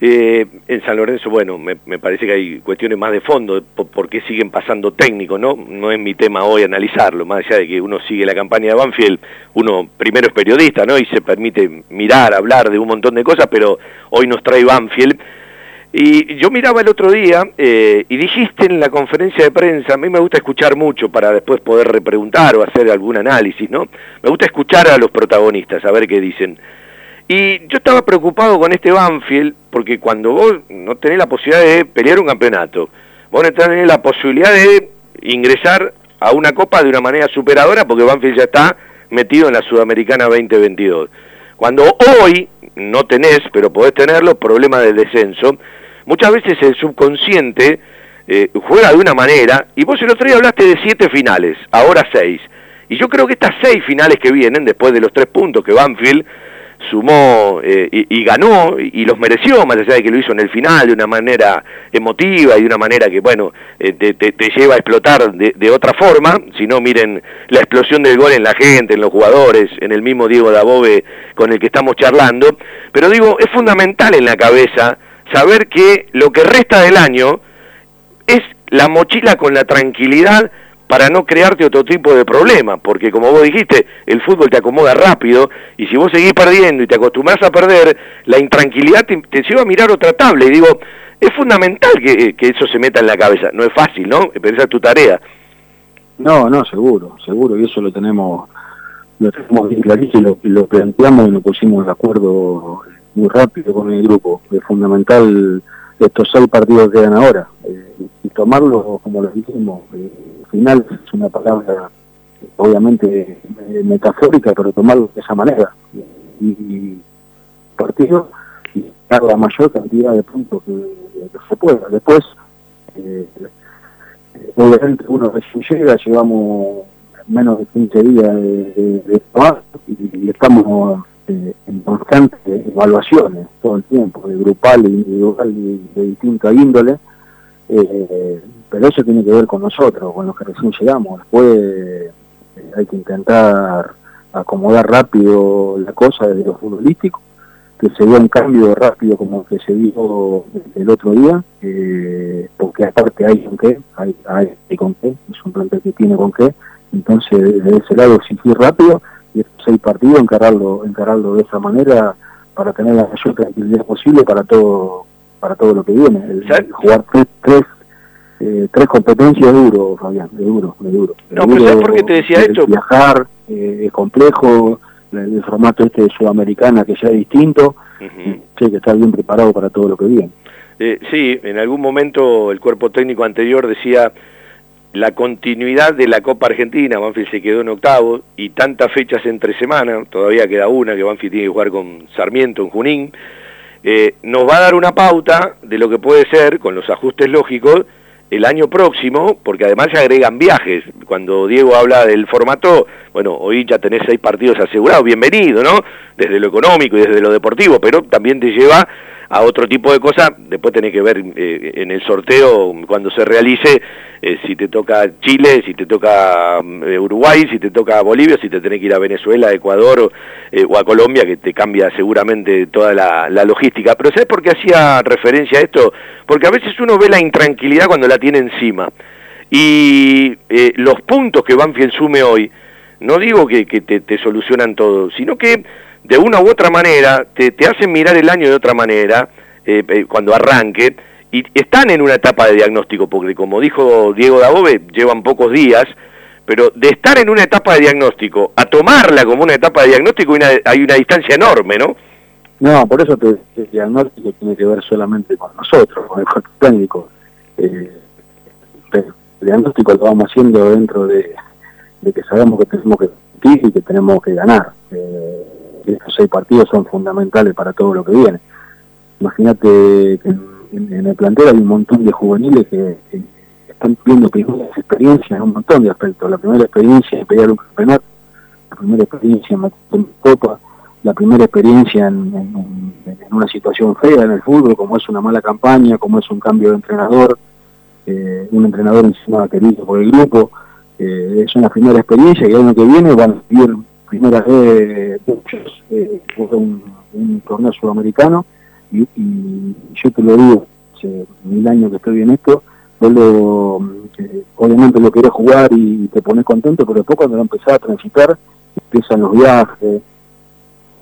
Eh, en San Lorenzo, bueno, me, parece que hay cuestiones más de fondo, por, qué siguen pasando técnicos, ¿no? No es mi tema hoy analizarlo, más allá de que uno sigue la campaña de Banfield, uno primero es periodista, ¿no? Y se permite mirar, hablar de un montón de cosas, pero hoy nos trae Banfield y yo miraba el otro día eh, y dijiste en la conferencia de prensa, a mí me gusta escuchar mucho para después poder repreguntar o hacer algún análisis, ¿no? Me gusta escuchar a los protagonistas, a ver qué dicen. Y yo estaba preocupado con este Banfield porque cuando vos no tenés la posibilidad de pelear un campeonato, vos no tenés la posibilidad de ingresar a una copa de una manera superadora porque Banfield ya está metido en la Sudamericana 2022. Cuando hoy no tenés, pero podés tenerlo, problema de descenso, muchas veces el subconsciente eh, juega de una manera, y vos el otro día hablaste de siete finales, ahora seis. Y yo creo que estas seis finales que vienen, después de los tres puntos que Banfield sumó eh, y, ganó y, los mereció, más allá de que lo hizo en el final de una manera emotiva y de una manera que, bueno, eh, te, lleva a explotar de, de, otra forma, si no miren la explosión del gol en la gente, en los jugadores, en el mismo Diego Dabove con el que estamos charlando, pero digo, es fundamental en la cabeza saber que lo que resta del año es la mochila con la tranquilidad para no crearte otro tipo de problema, porque como vos dijiste, el fútbol te acomoda rápido y si vos seguís perdiendo y te acostumbras a perder, la intranquilidad te, lleva a mirar otra tabla y digo, es fundamental que, eso se meta en la cabeza, no es fácil, ¿no? Pensar tu tarea. No, no, seguro, seguro, y eso lo tenemos, lo tenemos bien clarísimo y lo, planteamos y nos pusimos de acuerdo muy rápido con el grupo. Es fundamental estos seis partidos que quedan ahora eh, y tomarlo como lo dijimos. Eh, final es una palabra obviamente eh, metafórica, pero tomarlo de esa manera. Y, partido y dar la mayor cantidad de puntos que, se pueda. Después, obviamente uno recién llega, llevamos menos de 15 días de, de, trabajo y, estamos eh, en constantes evaluaciones todo el tiempo, de grupal e individual y de distinta índole. Eh, pero eso tiene que ver con nosotros, con los que recién llegamos. Después eh, hay que intentar acomodar rápido la cosa desde lo futbolístico, que se vea un cambio rápido como que se vio el otro día, porque aparte hay con qué, hay, hay, con qué, es un plantel que tiene con qué, entonces desde ese lado exigir rápido seis partidos encararlo, encararlo de esa manera para tener la mayor tranquilidad posible para todo para todo lo que viene. El, jugar tres, tres eh, tres competencias duro, Fabián, de duro, de duro. No, pero ¿sabes por qué te decía esto? Viajar, eh, es complejo, el, formato este de Sudamericana que sea distinto, uh que estar bien preparado para todo lo que viene. Eh, sí, en algún momento el cuerpo técnico anterior decía la continuidad de la Copa Argentina, Banfield se quedó en octavo, y tantas fechas entre semanas, todavía queda una que Banfield tiene que jugar con Sarmiento en Junín, eh, nos va a dar una pauta de lo que puede ser, con los ajustes lógicos, el año próximo, porque además se agregan viajes. Cuando Diego habla del formato, bueno, hoy ya tenés seis partidos asegurados, bienvenido, ¿no? Desde lo económico y desde lo deportivo, pero también te lleva a otro tipo de cosas, después tenés que ver eh, en el sorteo cuando se realice eh, si te toca Chile, si te toca mm, Uruguay, si te toca Bolivia, si te tenés que ir a Venezuela, Ecuador eh, o a Colombia, que te cambia seguramente toda la, logística. Pero ¿sabes por qué hacía referencia a esto? Porque a veces uno ve la intranquilidad cuando la tiene encima. Y los puntos que Banfield sume hoy, no digo que, que te, te solucionan todo, sino que de una u otra manera te, te hacen mirar el año de otra manera, eh, eh, cuando arranque, y están en una etapa de diagnóstico, porque como dijo Diego Dabove, llevan pocos días, pero de estar en una etapa de diagnóstico a tomarla como una etapa de diagnóstico hay una, hay una distancia enorme, ¿no? No, por eso te, el diagnóstico tiene que ver solamente con nosotros, con el cuerpo técnico. Eh, el diagnóstico lo vamos haciendo dentro de, que sabemos que tenemos que y que tenemos que ganar. Eh, estos seis partidos son fundamentales para todo lo que viene. Imagínate que en, el plantel hay un montón de juveniles que, están viendo primeras experiencias en un montón de aspectos. La primera experiencia en pelear un campeonato, la primera experiencia en meter copa, la primera experiencia en, una situación fea en el fútbol, como es una mala campaña, como es un cambio de entrenador, eh, un entrenador encima querido por el grupo. Eh, es una primera experiencia y el año que viene van a vivir primera vez muchos eh, un, torneo sudamericano y, yo te lo digo, hace mil años que estoy en esto, lo, eh, obviamente lo querés jugar y te pones contento, pero después cuando lo empezás a transitar, empiezan los viajes,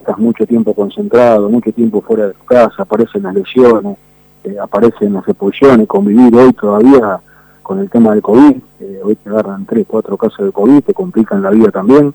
estás mucho tiempo concentrado, mucho tiempo fuera de tu casa, aparecen las lesiones, eh, aparecen las expulsiones, convivir hoy todavía con el tema del COVID, eh, hoy te agarran tres, cuatro casos de COVID, te complican la vida también,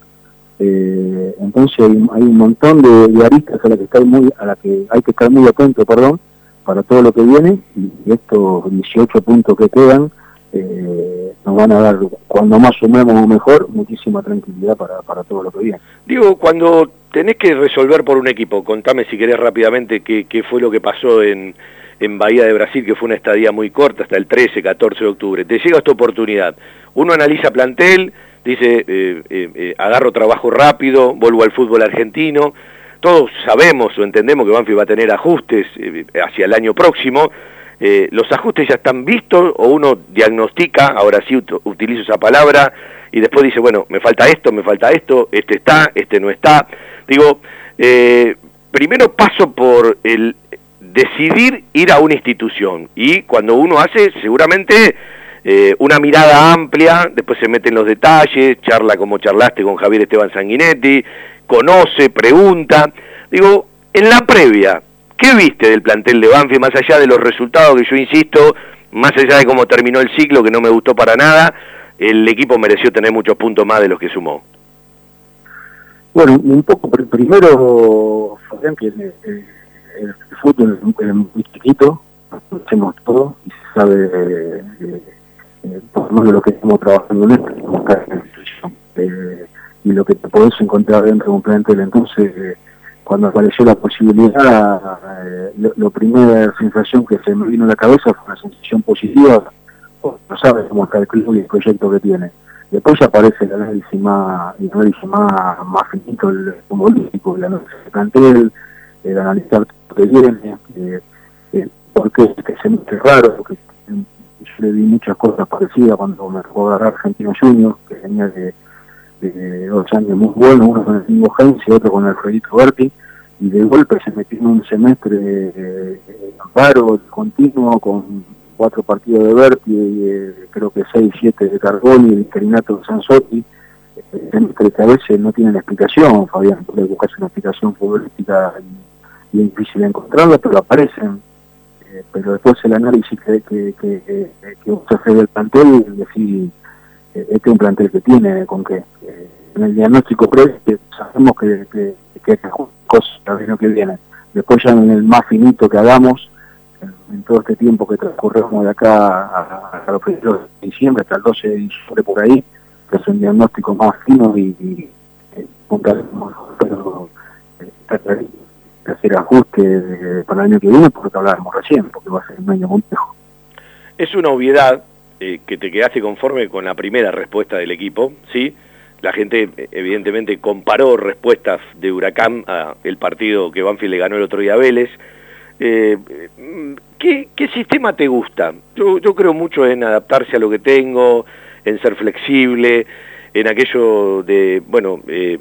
eh, entonces hay, un montón de, aristas a la que está muy, a la que hay que estar muy atento, perdón, para todo lo que viene y, estos 18 puntos que quedan eh, nos van a dar, cuando más sumemos mejor, muchísima tranquilidad para, para todo lo que viene. Digo, cuando tenés que resolver por un equipo, contame si querés rápidamente qué, qué fue lo que pasó en, en Bahía de Brasil, que fue una estadía muy corta, hasta el 13, 14 de octubre. Te llega esta oportunidad. Uno analiza plantel, dice, eh, eh, eh, agarro trabajo rápido, vuelvo al fútbol argentino. Todos sabemos o entendemos que Banfield va a tener ajustes hacia el año próximo. los ajustes ya están vistos o uno diagnostica, ahora sí utilizo esa palabra, y después dice, bueno, me falta esto, me falta esto, este está, este no está. Digo, primero paso por el decidir ir a una institución y cuando uno hace seguramente eh, una mirada amplia, después se mete en los detalles, charla como charlaste con Javier Esteban Sanguinetti, conoce, pregunta. Digo, en la previa, ¿qué viste del plantel de Banfield más allá de los resultados que yo insisto, más allá de cómo terminó el ciclo que no me gustó para nada, el equipo mereció tener muchos puntos más de los que sumó? Bueno, un poco primero, Fabián, eh, el fútbol es muy chiquito, hacemos todo y se sabe eh, eh, por lo lo que estamos trabajando en esto, eh, y lo que te podés encontrar dentro de un plantel. Entonces, eh, cuando apareció la posibilidad, eh, lo, primera sensación que se me vino a la cabeza fue una sensación positiva, no sabes cómo está el club y el proyecto que tiene. Después ya aparece el análisis más, el más, finito, el futbolístico, el análisis del plantel, el analizar lo que viene, eh, eh, porque que se me hace raro, porque yo le di muchas cosas parecidas cuando me tocó agarrar Argentino Junior, que venía de, dos años muy buenos, uno con el Tingo y otro con Alfredito Berti, y de golpe se metió en un semestre eh, paro continuo con cuatro partidos de Berti, y, eh, creo que seis, siete de Cargoni, el interinato de Sansotti, eh, que a veces no tienen explicación, Fabián, puede buscarse una explicación futbolística y, es difícil encontrarla, pero aparecen. Eh, pero después el análisis que, que, que, que usted hace del plantel, es decir, eh, este es un plantel que tiene con que en el diagnóstico previo sabemos que, que, que hay cosas el que viene. Después ya en el más finito que hagamos, en, todo este tiempo que transcurremos de acá a, a los primeros de diciembre, hasta el 12 de diciembre por ahí, que es un diagnóstico más fino y, y, eh, pero eh, hacer ajustes para el año que viene porque hablábamos recién, porque va a ser un año complejo. Es una obviedad eh, que te quedaste conforme con la primera respuesta del equipo, ¿sí? La gente evidentemente comparó respuestas de Huracán a el partido que Banfield le ganó el otro día a Vélez. Eh, ¿qué, ¿qué, sistema te gusta? Yo, yo creo mucho en adaptarse a lo que tengo, en ser flexible, en aquello de, bueno, eh,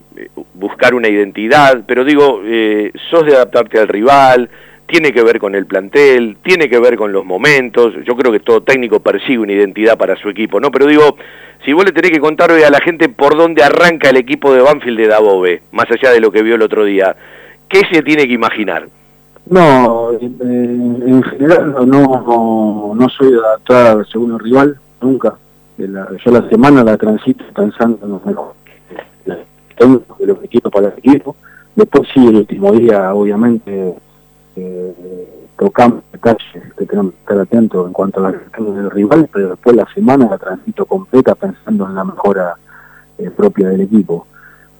buscar una identidad, pero digo, eh, sos de adaptarte al rival, tiene que ver con el plantel, tiene que ver con los momentos, yo creo que todo técnico persigue una identidad para su equipo, ¿no? Pero digo, si vos le tenés que contar hoy a la gente por dónde arranca el equipo de Banfield de Dabove, más allá de lo que vio el otro día, ¿qué se tiene que imaginar? No, eh, en general no, no, soy adaptada según el rival, nunca. Yo la semana la transito pensando en los mejores de los equipos para el equipo. Después sí, el último día, obviamente, eh, tocamos detalles que tenemos que estar atentos en cuanto a la gestión del rival, pero después la semana la transito completa pensando en la mejora eh, propia del equipo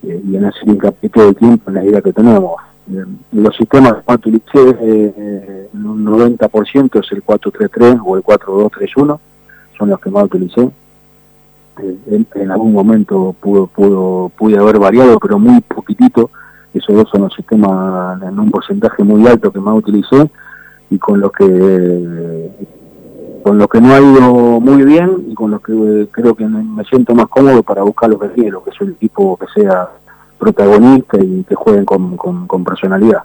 eh, y en hacer hincapié todo el tiempo en la idea que tenemos. Eh, los sistemas que utilicé eh, en un 90% es el 433 o el 4231, son los que más utilicé. En, algún momento pudo, pudo, pude haber variado, pero muy poquitito. Esos dos son los sistemas en un porcentaje muy alto que más utilicé y con lo que con lo que no ha ido muy bien y con lo que creo que me siento más cómodo para buscar lo que quiero, que es un equipo que sea protagonista y que jueguen con, con, personalidad.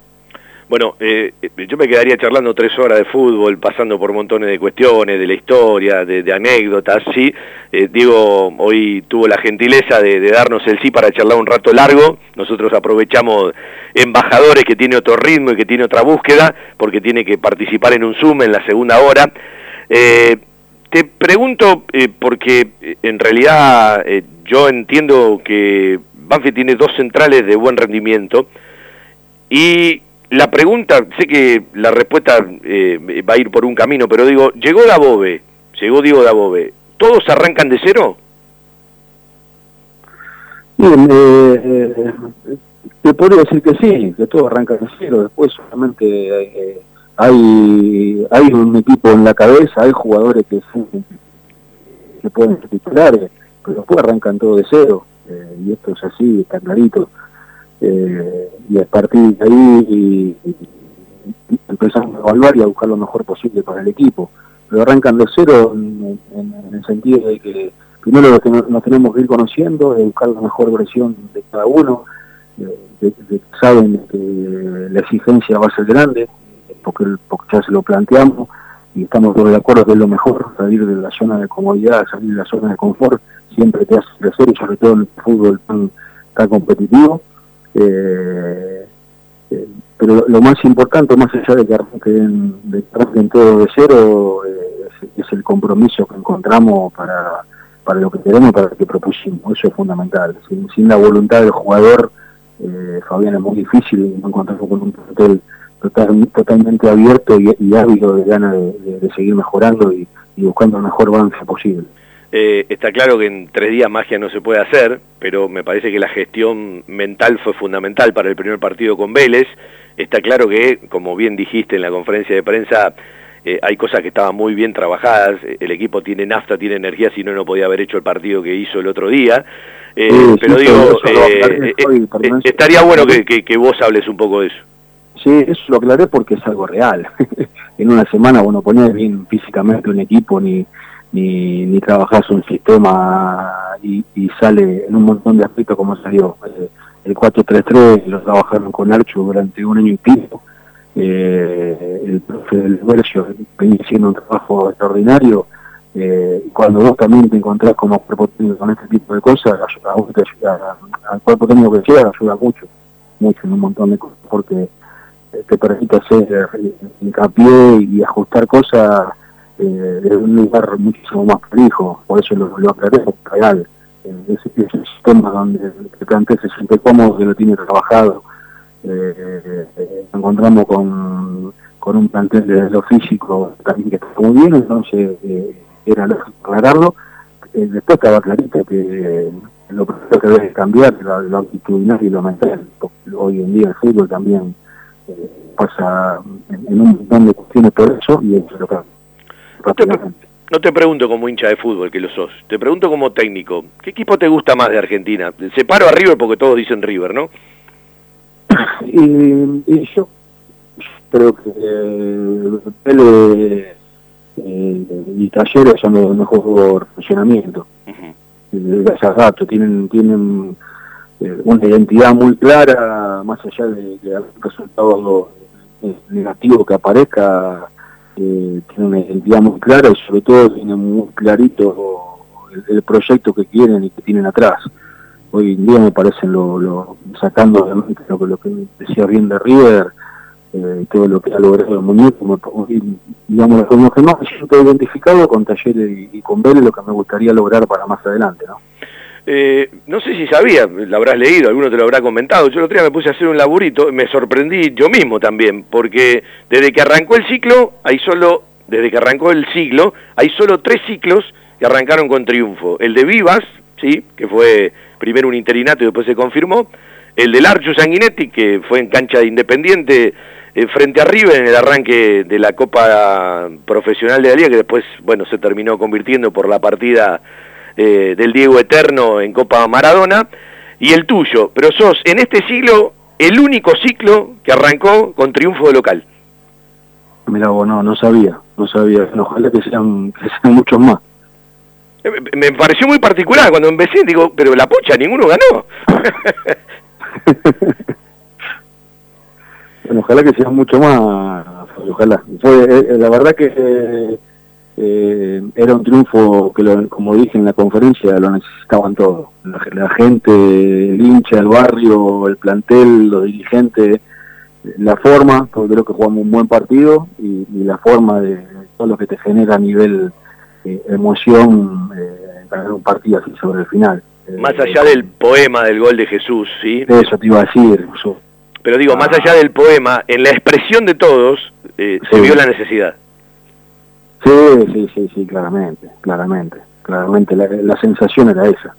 Bueno, eh, yo me quedaría charlando tres horas de fútbol, pasando por montones de cuestiones, de la historia, de, anécdotas, sí. Eh, Diego hoy tuvo la gentileza de, darnos el sí para charlar un rato largo. Nosotros aprovechamos embajadores que tiene otro ritmo y que tiene otra búsqueda, porque tiene que participar en un Zoom en la segunda hora. Eh, te pregunto, porque en realidad yo entiendo que Banfield tiene dos centrales de buen rendimiento y la pregunta, sé que la respuesta eh, va a ir por un camino, pero digo, llegó Dabove, llegó Diego Dabove, ¿todos arrancan de cero? Bien, eh, te podría decir que sí, que todos arrancan de cero, después solamente eh, hay, hay un equipo en la cabeza, hay jugadores que, que pueden ser titulares, pero después arrancan todos de cero. Eh, y esto es así, está clarito. Eh, y a partir de ahí empezamos a evaluar y a buscar lo mejor posible para el equipo. Pero arrancan de cero en, el sentido de que primero lo que nos tenemos que ir conociendo, de buscar la mejor versión de cada uno, saben que la exigencia va a ser grande, porque, porque ya se lo planteamos y estamos todos de acuerdo que es lo mejor, salir de la zona de comodidad, salir de la zona de confort, siempre te hace crecer y sobre todo en el fútbol tan, tan competitivo. Eh, eh, pero lo más importante, más allá de que arranquen, de en todo de cero, eh, es, el compromiso que encontramos para, para lo que queremos y para lo que propusimos. Eso es fundamental. Sin, la voluntad del jugador, Fabián, es muy difícil encontrarnos con un plantel totalmente abierto y, ávido de ganas de, seguir mejorando y, buscando el mejor avance posible. Eh, está claro que en tres días magia no se puede hacer, pero me parece que la gestión mental fue fundamental para el primer partido con Vélez. Está claro que, como bien dijiste en la conferencia de prensa, eh, hay cosas que estaban muy bien trabajadas, el equipo tiene nafta, tiene energía, si no, no podía haber hecho el partido que hizo el otro día. Eh, pero digo, estaría bueno que, que, vos hables un poco de eso. Sí, eso lo aclaré porque es algo real. en una semana vos no ponés bien físicamente un equipo ni ni, ni trabajás un sistema y, sale en un montón de aspectos como salió. Eh, el 4-3-3 lo trabajaron con Archo durante un año y pico. Eh, el profe del Versio venía haciendo un trabajo extraordinario. Eh, cuando vos también te encontrás como técnico con este tipo de cosas, al cuerpo técnico que llega ayuda mucho, mucho en un montón de cosas, porque te permite hacer hincapié y ajustar cosas eh, es un lugar muchísimo más prolijo, por eso lo, lo aclaré, es real. Eh, ese, ese, sistema donde el plantel se siente cómodo, que lo tiene trabajado. Eh, eh, encontramos con, con un plantel de lo físico también que está muy bien, entonces era lógico aclararlo. después estaba clarito que lo primero que debe cambiar lo, lo actitudinal y lo mental, hoy en día el fútbol también pasa en, un montón de cuestiones por eso y eso es lo no te, pregunto como hincha de fútbol, que lo sos, te pregunto como técnico, ¿qué equipo te gusta más de Argentina? Separo a River porque todos dicen River, ¿no? Y, yo creo que eh, eh, y Talleres son los mejores funcionamiento. Uh -huh. tienen, tienen eh, una identidad muy clara, más allá de, de algún resultado eh, negativo que aparezca, eh, tiene una identidad muy clara y sobre todo tiene muy clarito el, proyecto que quieren y que tienen atrás. Hoy en día me parecen, lo, lo sacando lo, lo que decía bien de River, eh, todo lo que ha logrado el muñeco, digamos, como que más me siento identificado con Talleres y, y con Vélez lo que me gustaría lograr para más adelante, ¿no? Eh, no sé si sabía, lo habrás leído, alguno te lo habrá comentado. Yo el otro día me puse a hacer un laburito, me sorprendí yo mismo también, porque desde que arrancó el ciclo, hay solo, desde que arrancó el siglo, hay solo tres ciclos que arrancaron con triunfo. El de Vivas, sí, que fue primero un interinato y después se confirmó. El del Archu Sanguinetti, que fue en cancha de Independiente eh, frente a River en el arranque de la Copa Profesional de la Liga, que después, bueno, se terminó convirtiendo por la partida eh, del Diego Eterno en Copa Maradona, y el tuyo, pero sos en este siglo el único ciclo que arrancó con triunfo de local. Mira vos, no, no sabía, no sabía, ojalá que sean, que sean muchos más. Eh, Me pareció muy particular cuando empecé, digo, pero la pocha, ninguno ganó. Bueno, ojalá que sean mucho más, ojalá. Fue, eh, la verdad que eh, eh, era un triunfo que, lo- como dije en la conferencia, lo necesitaban todos. La, la gente, el hincha, el barrio, el plantel, los dirigentes, la forma, porque creo que jugamos un buen partido, y, y la forma de todo lo que te genera a nivel eh, emoción eh, ganar un partido así sobre el final. Eh, más allá del poema del gol de Jesús, ¿sí? Eso te iba a decir. Pero digo, más allá del poema, en la expresión de todos eh, se vio la necesidad. Sí, sí, sí, sí, claramente, claramente, claramente. La, sensación era esa.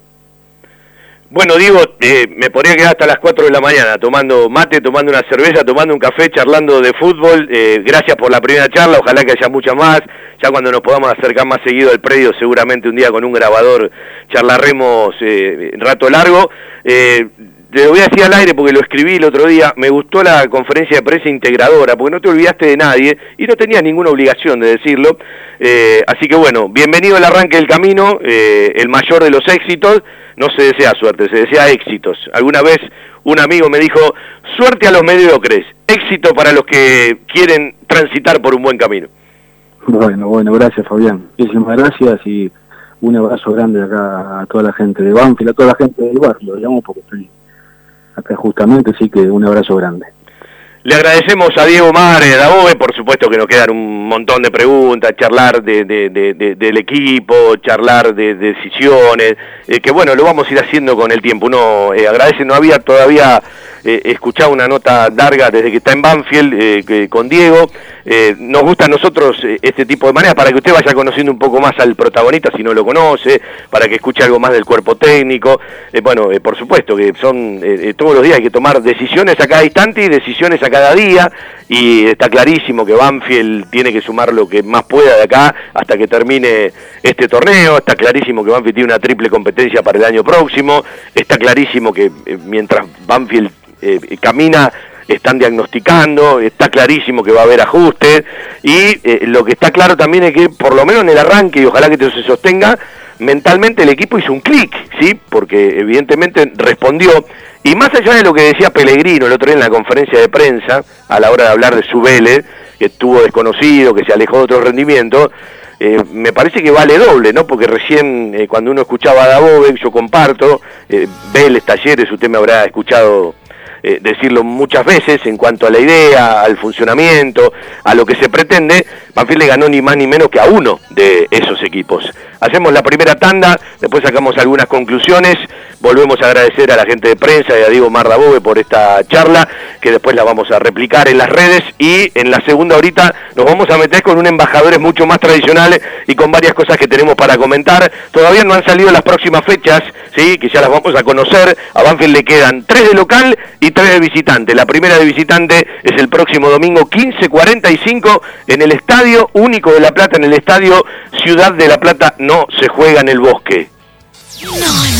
Bueno, Diego, eh, me podría quedar hasta las 4 de la mañana tomando mate, tomando una cerveza, tomando un café, charlando de fútbol. Eh, gracias por la primera charla, ojalá que haya mucha más. Ya cuando nos podamos acercar más seguido al predio, seguramente un día con un grabador charlaremos eh, rato largo. Te lo voy a decir al aire porque lo escribí el otro día, me gustó la conferencia de prensa integradora, porque no te olvidaste de nadie y no tenías ninguna obligación de decirlo. Eh, así que bueno, bienvenido al arranque del camino, eh, el mayor de los éxitos. No se desea suerte, se desea éxitos. Alguna vez un amigo me dijo, suerte a los mediocres, éxito para los que quieren transitar por un buen camino. Bueno, bueno, gracias Fabián. Muchísimas gracias y un abrazo grande acá a toda la gente de Banfield, a toda la gente del barrio, digamos, porque estoy acá justamente, así que un abrazo grande. Le agradecemos a Diego Mare, a Dabobe, por supuesto que nos quedan un montón de preguntas, charlar de, de- de- de- del equipo, charlar de decisiones, eh, que bueno, lo vamos a ir haciendo con el tiempo. Uno eh, agradece, no había todavía eh, escuchado una nota larga desde que está en Banfield eh, que- con Diego. Eh, nos gusta a nosotros eh, este tipo de maneras para que usted vaya conociendo un poco más al protagonista si no lo conoce, para que escuche algo más del cuerpo técnico. Eh, bueno, por supuesto que son todos los días hay que tomar decisiones a cada instante y decisiones a cada día y está clarísimo que Banfield tiene que sumar lo que más pueda de acá hasta que termine este torneo, está clarísimo que Banfield tiene una triple competencia para el año próximo, está clarísimo que mientras Banfield eh, camina están diagnosticando, está clarísimo que va a haber ajustes y eh, lo que está claro también es que por lo menos en el arranque y ojalá que esto se sostenga, mentalmente el equipo hizo un clic, ¿sí? Porque evidentemente respondió y más allá de lo que decía Pellegrino el otro día en la conferencia de prensa a la hora de hablar de su Vélez, que estuvo desconocido, que se alejó de otro rendimiento, eh, me parece que vale doble, ¿no? Porque recién eh, cuando uno escuchaba a Dabove, yo comparto, Vélez, Talleres, usted me habrá escuchado eh, decirlo muchas veces en cuanto a la idea, al funcionamiento, a lo que se pretende, Banfield le ganó ni más ni menos que a uno de esos equipos. Hacemos la primera tanda, después sacamos algunas conclusiones, volvemos a agradecer a la gente de prensa y a Diego Mardabove por esta charla, que después la vamos a replicar en las redes y en la segunda horita nos vamos a meter con un embajadores mucho más tradicionales y con varias cosas que tenemos para comentar. Todavía no han salido las próximas fechas, sí, que ya las vamos a conocer. A Banfield le quedan tres de local y tres de visitante. La primera de visitante es el próximo domingo 15:45 en el Estadio Único de La Plata, en el Estadio Ciudad de La Plata. No se juega en el bosque.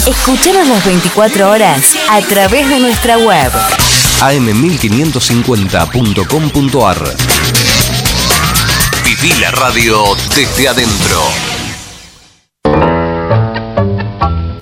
Escuchanos las 24 horas a través de nuestra web. am1550.com.ar Viví la radio desde adentro.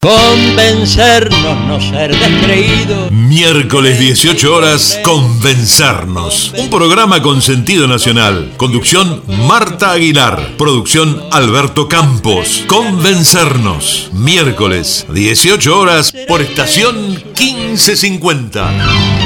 Convencernos, no ser descreídos. Miércoles 18 horas, Convencernos. Un programa con sentido nacional. Conducción Marta Aguilar. Producción Alberto Campos. Convencernos. Miércoles 18 horas por estación 1550.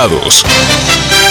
invitados.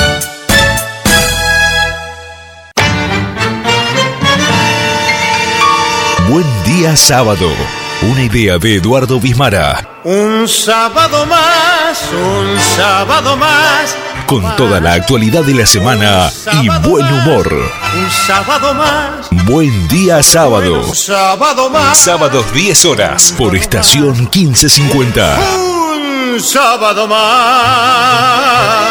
Buen día sábado. Una idea de Eduardo Bismara. Un sábado más, un sábado más. Con toda la actualidad de la semana y buen humor. Un sábado más. Buen día sábado. Un sábado más. Sábados 10 horas por estación 1550. Un sábado más.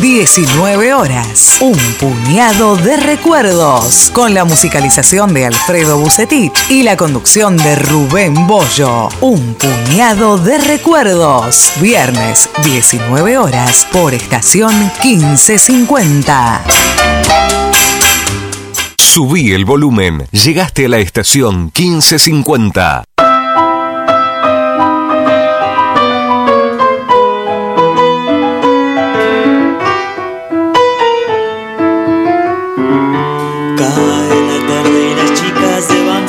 19 horas. Un puñado de recuerdos. Con la musicalización de Alfredo Bucetich y la conducción de Rubén Bollo. Un puñado de recuerdos. Viernes, 19 horas. Por estación 1550. Subí el volumen. Llegaste a la estación 1550.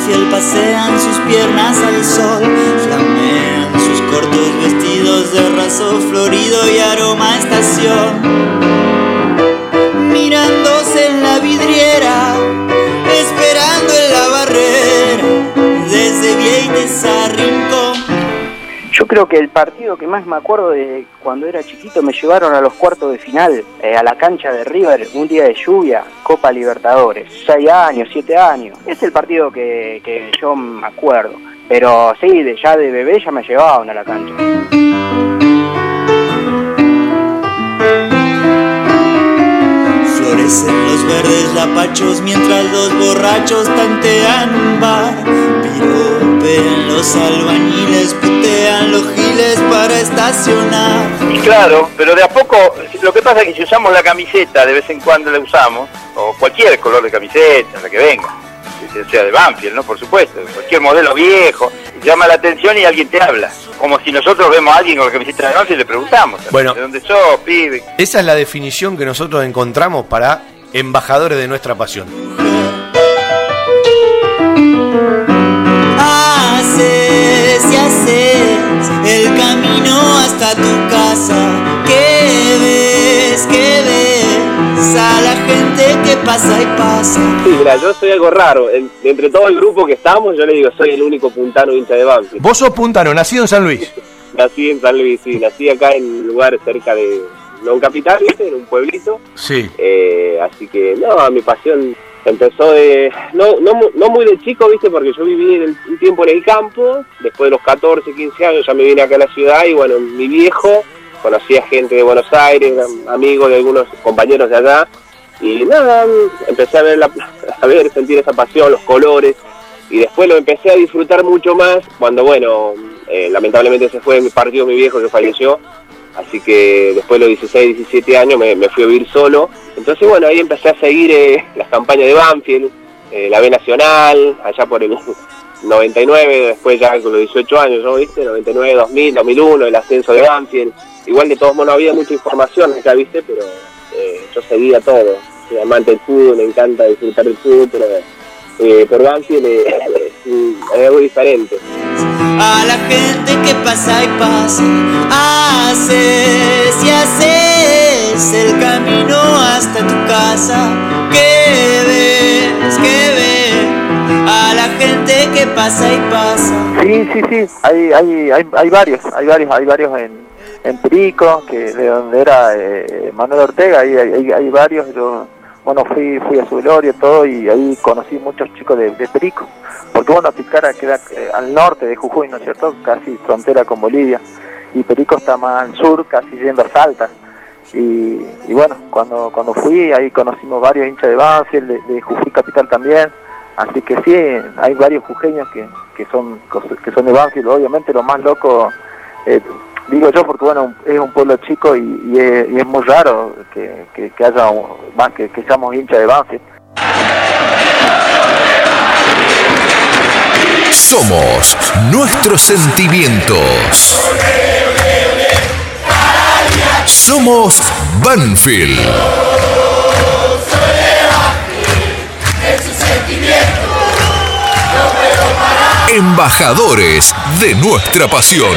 Banfield pasean sus piernas al sol, flamean sus cortos vestidos de raso florido y aroma estación. Creo que el partido que más me acuerdo de cuando era chiquito me llevaron a los cuartos de final, eh, a la cancha de River, un día de lluvia, Copa Libertadores, seis años, siete años. Es el partido que, que yo me acuerdo. Pero sí, de, ya de bebé ya me llevaban a la cancha. Florecen los verdes lapachos mientras los borrachos tantean un bar. Piropean los albañiles, putean los giles para estacionar. Y claro, pero de a poco, lo que pasa es que si usamos la camiseta, de vez en cuando la usamos, o cualquier color de camiseta, la que venga, que sea de Banfield, ¿no? Por supuesto, cualquier modelo viejo, llama la atención y alguien te habla. Como si nosotros vemos a alguien con la camiseta de Banfield y le preguntamos, Bueno. ¿de dónde sos, pibe? Esa es la definición que nosotros encontramos para embajadores de nuestra pasión. Haces y haces el camino hasta tu casa. Que ves, que ves a la gente que pasa y pasa. Sí, mira, yo soy algo raro. En- entre todo el grupo que estamos, yo le digo, soy el único puntano hincha de Banfield. Vos sos puntano, nacido en San Luis. Nací en San Luis, sí, nací acá en un lugar cerca de, no en capital, ¿viste? En un pueblito. Sí. Eh, así que, no, mi pasión empezó de, no, no, no muy de chico, ¿viste? Porque yo viví en el- un tiempo en el campo, después de los 14, 15 años ya me vine acá a la ciudad y bueno, mi viejo conocía gente de Buenos Aires, amigos de algunos compañeros de allá y nada, empecé a ver, la, a ver, sentir esa pasión, los colores y después lo empecé a disfrutar mucho más cuando, bueno, eh, lamentablemente se fue mi partido mi viejo que falleció, así que después de los 16, 17 años me, fui a vivir solo. Entonces, bueno, ahí empecé a seguir eh, las campañas de Banfield, eh, la B Nacional, allá por el 99, después ya con los 18 años, ¿no viste? 99, 2000, 2001, el ascenso de Banfield. Igual de todos modos no había mucha información acá, ¿viste? Pero eh, yo seguía todo. Soy amante del fútbol, me encanta disfrutar del fútbol, pero eh, por Banfield eh, es, es algo diferente. A la gente que pasa y pasa. Haces y haces el camino hasta tu casa. Que ves, que ves a la gente que pasa y pasa. Sí, sí, sí, hay, hay, hay, hay varios, hay varios, hay varios en, en Perico, que de donde era eh, Manuel Ortega, ahí hay, varios, yo, bueno, fui, fui a su y todo, y ahí conocí muchos chicos de, de Perico, porque bueno, Picara queda eh, al norte de Jujuy, ¿no es cierto?, casi frontera con Bolivia, y Perico está más al sur, casi yendo a Salta, y, bueno, cuando, cuando fui, ahí conocimos varios hinchas de Banfield, de, Jujuy Capital también, Así que sí, hay varios jujeños que, que son que son de Banfield, obviamente lo más loco, eh, digo yo porque bueno, es un pueblo chico y, es, muy raro que, que, haya un- que, que seamos hinchas de Banfield. Somos nuestros sentimientos. Somos Banfield. Embajadores de nuestra pasión.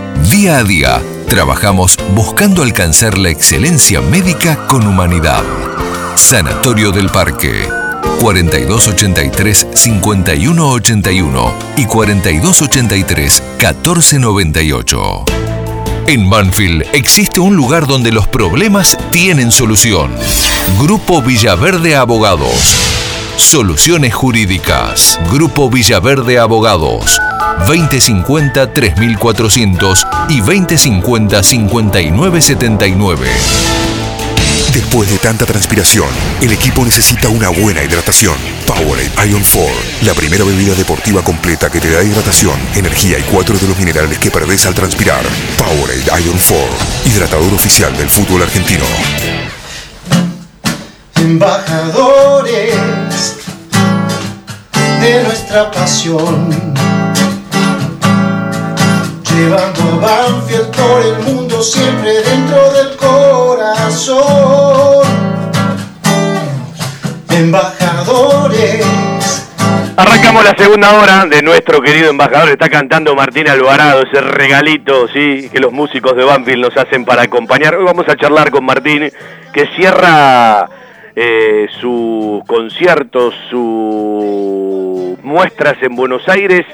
Día a día, trabajamos buscando alcanzar la excelencia médica con humanidad. Sanatorio del Parque. 4283-5181 y 4283-1498. En Banfield existe un lugar donde los problemas tienen solución. Grupo Villaverde Abogados. Soluciones Jurídicas. Grupo Villaverde Abogados. 2050-3400 y 2050-5979. Después de tanta transpiración, el equipo necesita una buena hidratación. Powerade Ion 4, la primera bebida deportiva completa que te da hidratación, energía y cuatro de los minerales que perdés al transpirar. Powerade Ion 4, hidratador oficial del fútbol argentino. Embajadores de nuestra pasión, llevando a Banfield por el mundo siempre dentro del corazón. Embajadores. Arrancamos la segunda hora de nuestro querido embajador. Está cantando Martín Alvarado, ese regalito sí que los músicos de Banfield nos hacen para acompañar. Hoy vamos a charlar con Martín, que cierra eh, sus conciertos, sus muestras en Buenos Aires,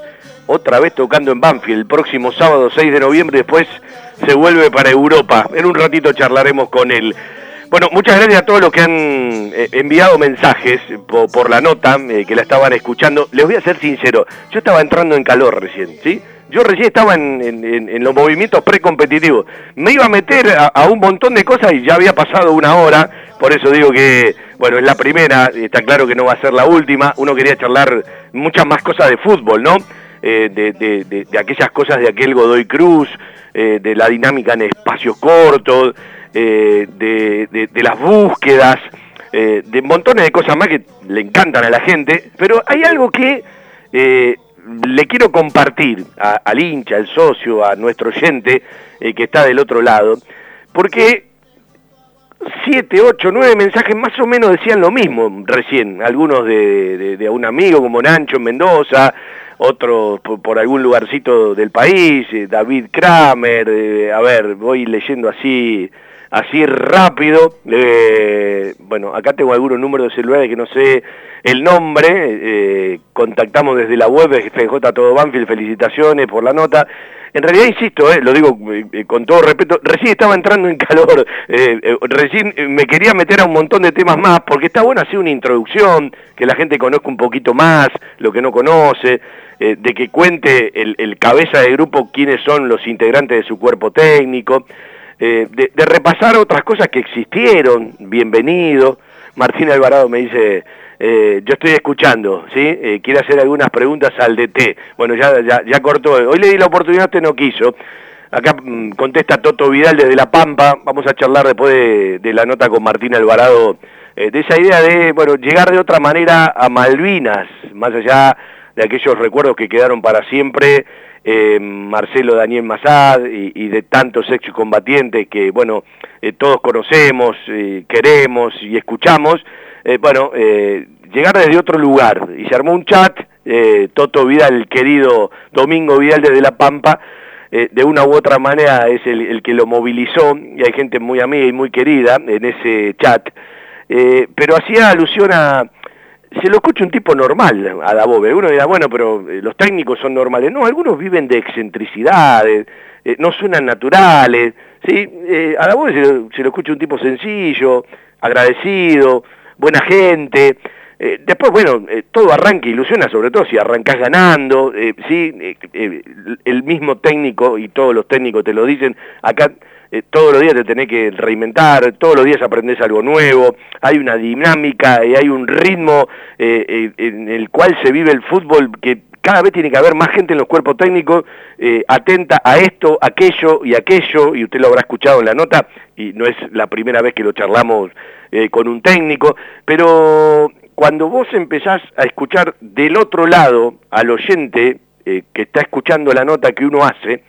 otra vez tocando en Banfield. El próximo sábado 6 de noviembre, después se vuelve para Europa. En un ratito charlaremos con él. Bueno, muchas gracias a todos los que han eh, enviado mensajes po- por, la nota, eh, que la estaban escuchando. Les voy a ser sincero, yo estaba entrando en calor recién, ¿sí? Yo recién estaba en- en los movimientos precompetitivos. Me iba a meter a, a un montón de cosas y ya había pasado una hora, por eso digo que, bueno, es la primera, está claro que no va a ser la última. Uno quería charlar muchas más cosas de fútbol, ¿no? Eh, de, de- de- de aquellas cosas de aquel Godoy Cruz, eh, de la dinámica en espacios cortos, eh, de las búsquedas, eh, de montones de cosas más que le encantan a la gente, pero hay algo que eh, le quiero compartir a- al hincha, al socio, a nuestro oyente eh, que está del otro lado, porque siete, ocho, nueve mensajes más o menos decían lo mismo recién. Algunos de, de- de un amigo como Nacho en Mendoza, otros por, por algún lugarcito del país, eh, David Kramer, eh, a ver, voy leyendo así así rápido. eh, bueno, acá tengo algunos números de celulares que no sé el nombre, eh, contactamos desde la web de FJ Todo Banfield, felicitaciones por la nota. En realidad, insisto, eh, lo digo eh, con todo respeto, recién estaba entrando en calor, recién me quería meter a un montón de temas más, porque está bueno hacer una introducción, que la gente conozca un poquito más, lo que no conoce, de que cuente el, el cabeza de grupo quiénes son los integrantes de su cuerpo técnico, eh, de, de repasar otras cosas que existieron, bienvenido. Martín Alvarado me dice, eh, yo estoy escuchando, ¿sí? Eh, quiere hacer algunas preguntas al DT. Bueno, ya, ya, ya cortó. Hoy le di la oportunidad, usted no quiso. Acá mm, contesta Toto Vidal desde La Pampa. Vamos a charlar después de, de la nota con Martín Alvarado, eh, de esa idea de, bueno, llegar de otra manera a Malvinas, más allá de aquellos recuerdos que quedaron para siempre, eh, Marcelo Daniel Mazad y, y de tantos excombatientes que, bueno, eh, todos conocemos, eh, queremos y escuchamos, eh, bueno, eh, llegar desde otro lugar. Y se armó un chat, eh, Toto Vidal, el querido Domingo Vidal desde La Pampa, de una u otra manera es el, el que lo movilizó, y hay gente muy amiga y muy querida en ese chat, pero hacía alusión a, se lo escucha un tipo normal a Dabove. Uno dirá, bueno, pero eh, los técnicos son normales. No, algunos viven de excentricidades, eh, no suenan naturales. ¿sí? Eh, a Dabove se, se lo escucha un tipo sencillo, agradecido, buena gente. Eh, después, bueno, eh, todo arranca, ilusiona, sobre todo si arrancás ganando, eh, sí, eh, eh, el mismo técnico y todos los técnicos te lo dicen, acá eh, todos los días te tenés que reinventar, todos los días aprendés algo nuevo, hay una dinámica y hay un ritmo eh, eh, en el cual se vive el fútbol que cada vez tiene que haber más gente en los cuerpos técnicos eh, atenta a esto, aquello y aquello, y usted lo habrá escuchado en la nota, y no es la primera vez que lo charlamos eh, con un técnico, pero cuando vos empezás a escuchar del otro lado al oyente que está escuchando la nota que uno hace,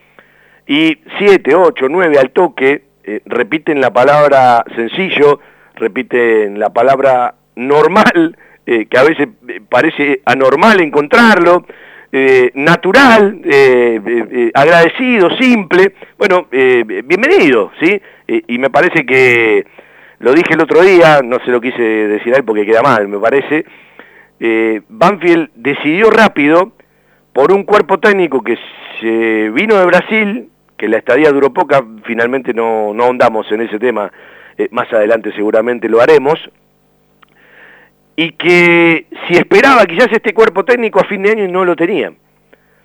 y 7, 8, 9 al toque eh, repiten la palabra sencillo, repiten la palabra normal, eh, que a veces eh, parece anormal encontrarlo, eh, natural, agradecido, simple, bueno, bienvenido, ¿sí? Y me parece que, lo dije el otro día, no se lo quise decir a porque queda mal, me parece, Banfield decidió rápido por un cuerpo técnico que se vino de Brasil, que la estadía duró poca, finalmente no, no ahondamos en ese tema, eh, más adelante seguramente lo haremos, y que si esperaba quizás este cuerpo técnico a fin de año no lo tenía.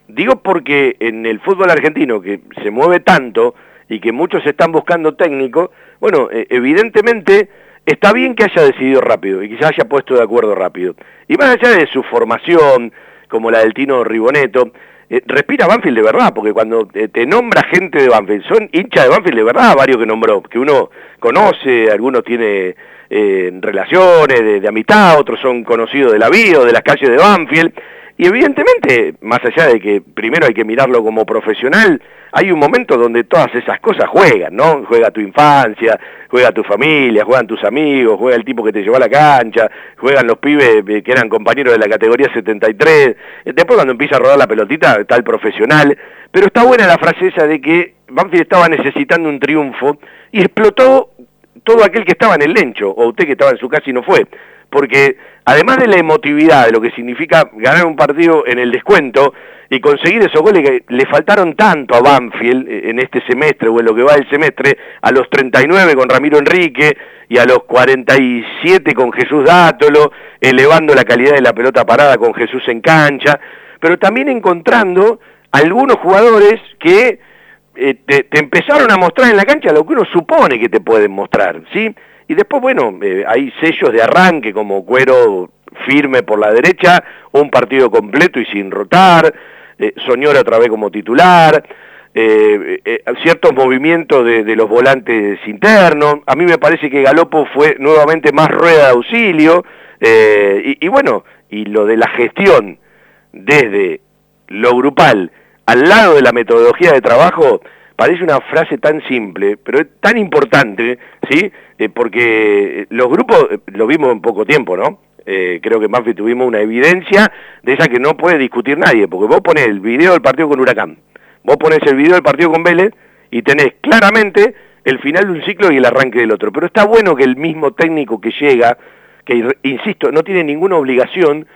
Digo porque en el fútbol argentino, que se mueve tanto y que muchos están buscando técnico, bueno, eh, evidentemente está bien que haya decidido rápido y quizás haya puesto de acuerdo rápido. Y más allá de su formación, como la del Tino Riboneto, eh, respira Banfield de verdad, porque cuando eh, te nombra gente de Banfield, son hinchas de Banfield de verdad, varios que nombró, que uno conoce, algunos tiene relaciones de, de, amistad, otros son conocidos de la vida de las calles de Banfield, y evidentemente, más allá de que primero hay que mirarlo como profesional, hay un momento donde todas esas cosas juegan, ¿no? Juega tu infancia, juega tu familia, juegan tus amigos, juega el tipo que te llevó a la cancha, juegan los pibes eh, que eran compañeros de la categoría 73. Después cuando empieza a rodar la pelotita está el profesional. Pero está buena la frase esa de que Banfield estaba necesitando un triunfo y explotó todo aquel que estaba en el lencho, o usted que estaba en su casa y no fue porque además de la emotividad, de lo que significa ganar un partido en el descuento y conseguir esos goles que le faltaron tanto a Banfield en este semestre o en lo que va del semestre, a los 39 con Ramiro Enrique y a los 47 con Jesús Dátolo, elevando la calidad de la pelota parada con Jesús en cancha, pero también encontrando algunos jugadores que eh, te, empezaron a mostrar en la cancha lo que uno supone que te pueden mostrar, ¿sí? Y después, bueno, eh, hay sellos de arranque como cuero firme por la derecha, un partido completo y sin rotar, eh, Soñora otra vez como titular, eh, eh, ciertos movimientos de, los volantes internos. A mí me parece que Galopo fue nuevamente más rueda de auxilio. Y, y bueno, y lo de la gestión desde lo grupal al lado de la metodología de trabajo, parece una frase tan simple, pero es tan importante, ¿sí? Eh, porque los grupos eh, lo vimos en poco tiempo, ¿no? Eh, creo que más tuvimos una evidencia de esa que no puede discutir nadie, porque vos pones el video del partido con Huracán, vos pones el video del partido con Vélez y tenés claramente el final de un ciclo y el arranque del otro. Pero está bueno que el mismo técnico que llega, que insisto, no tiene ninguna obligación,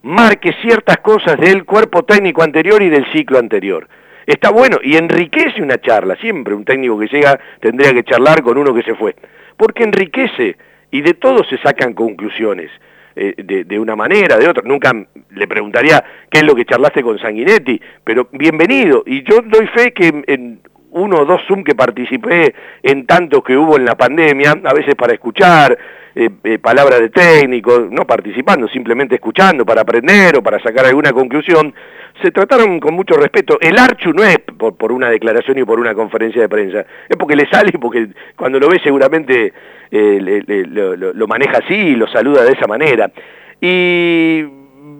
marque ciertas cosas del cuerpo técnico anterior y del ciclo anterior está bueno y enriquece una charla. Siempre un técnico que llega tendría que charlar con uno que se fue. Porque enriquece y de todo se sacan conclusiones. Eh, de, de, una manera, de otra. Nunca le preguntaría qué es lo que charlaste con Sanguinetti, pero bienvenido. Y yo doy fe que en uno o dos Zoom que participé en tantos que hubo en la pandemia, a veces para escuchar, eh, eh, palabras de técnico, no participando, simplemente escuchando para aprender o para sacar alguna conclusión, se trataron con mucho respeto. El Archu no es por, por una declaración y por una conferencia de prensa, es porque le sale, porque cuando lo ve seguramente eh, le, lo, maneja así y lo saluda de esa manera. Y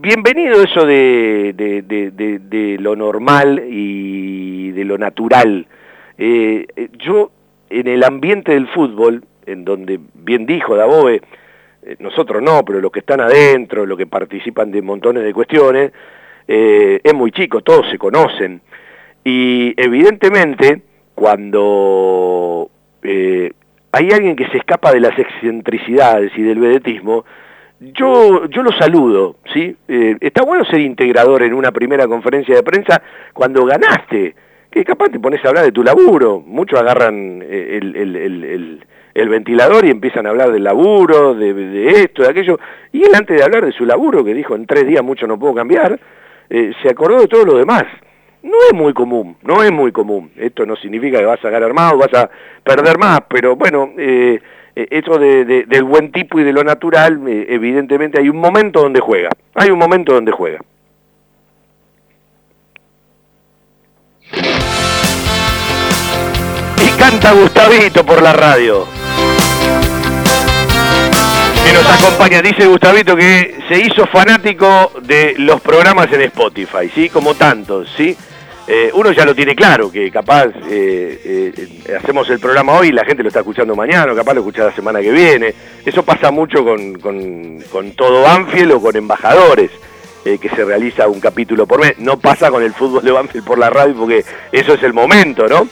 bienvenido eso de, de, de, de lo normal y de lo natural. Eh, yo, en el ambiente del fútbol, en donde bien dijo Daboe, eh, nosotros no, pero los que están adentro, los que participan de montones de cuestiones, eh, es muy chico, todos se conocen. Y evidentemente, cuando eh, hay alguien que se escapa de las excentricidades y del vedetismo, yo, yo lo saludo, ¿sí? Eh, está bueno ser integrador en una primera conferencia de prensa cuando ganaste, que capaz te pones a hablar de tu laburo, muchos agarran el, el, el, el ventilador y empiezan a hablar del laburo, de, de, esto, de aquello, y él antes de hablar de su laburo, que dijo en tres días mucho no puedo cambiar, eh, se acordó de todo lo demás. No es muy común, no es muy común. Esto no significa que vas a ganar más o vas a perder más, pero bueno, eh, eh eso de, de, del buen tipo y de lo natural, eh, evidentemente hay un momento donde juega, hay un momento donde juega. Y canta Gustavito por la radio que nos acompaña. Dice Gustavito que se hizo fanático de los programas en Spotify, ¿sí? Como tantos, ¿sí? Eh, uno ya lo tiene claro, que capaz eh, eh, hacemos el programa hoy y la gente lo está escuchando mañana, capaz lo escucha la semana que viene. Eso pasa mucho con, con, con todo Banfield o con embajadores, eh, que se realiza un capítulo por mes. No pasa con el fútbol de Banfield por la radio porque eso es el momento, ¿no?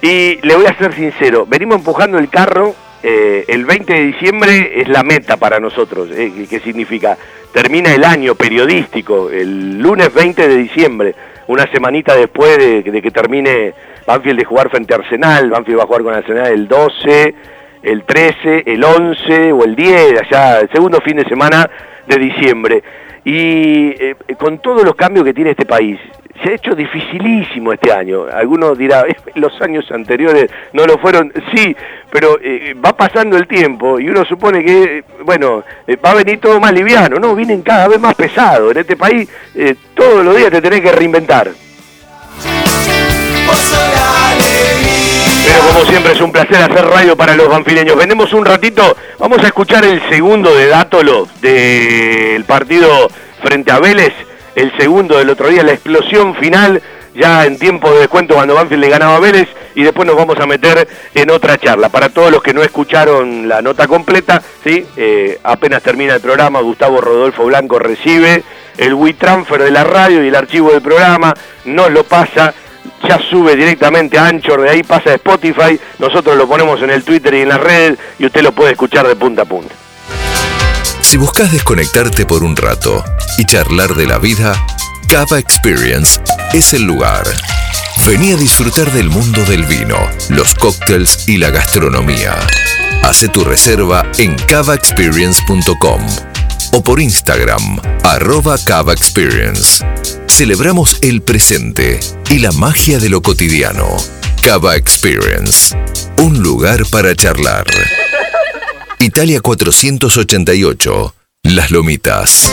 Y le voy a ser sincero, venimos empujando el carro eh, el 20 de diciembre es la meta para nosotros. Eh, ¿Qué significa? Termina el año periodístico, el lunes 20 de diciembre, una semanita después de, de que termine Banfield de jugar frente a Arsenal, Banfield va a jugar con Arsenal el 12, el 13, el 11 o el 10, allá, el segundo fin de semana de diciembre. Y eh, con todos los cambios que tiene este país, se ha hecho dificilísimo este año. Algunos dirán, los años anteriores no lo fueron, sí, pero eh, va pasando el tiempo y uno supone que, bueno, eh, va a venir todo más liviano, no, vienen cada vez más pesados. En este país eh, todos los días te tenés que reinventar. Pero como siempre es un placer hacer radio para los banfileños. Vendemos un ratito, vamos a escuchar el segundo de Dátolo del partido frente a Vélez el segundo del otro día, la explosión final, ya en tiempo de descuento cuando Banfield le ganaba a Vélez, y después nos vamos a meter en otra charla. Para todos los que no escucharon la nota completa, ¿sí? Eh, apenas termina el programa, Gustavo Rodolfo Blanco recibe el WeTransfer de la radio y el archivo del programa, nos lo pasa, ya sube directamente a Anchor, de ahí pasa a Spotify, nosotros lo ponemos en el Twitter y en la red, y usted lo puede escuchar de punta a punta. Si buscas desconectarte por un rato y charlar de la vida, Cava Experience es el lugar. Vení a disfrutar del mundo del vino, los cócteles y la gastronomía. Hace tu reserva en cavaexperience.com o por Instagram, arroba Cava Experience. Celebramos el presente y la magia de lo cotidiano. Cava Experience, un lugar para charlar. Italia 488, Las Lomitas.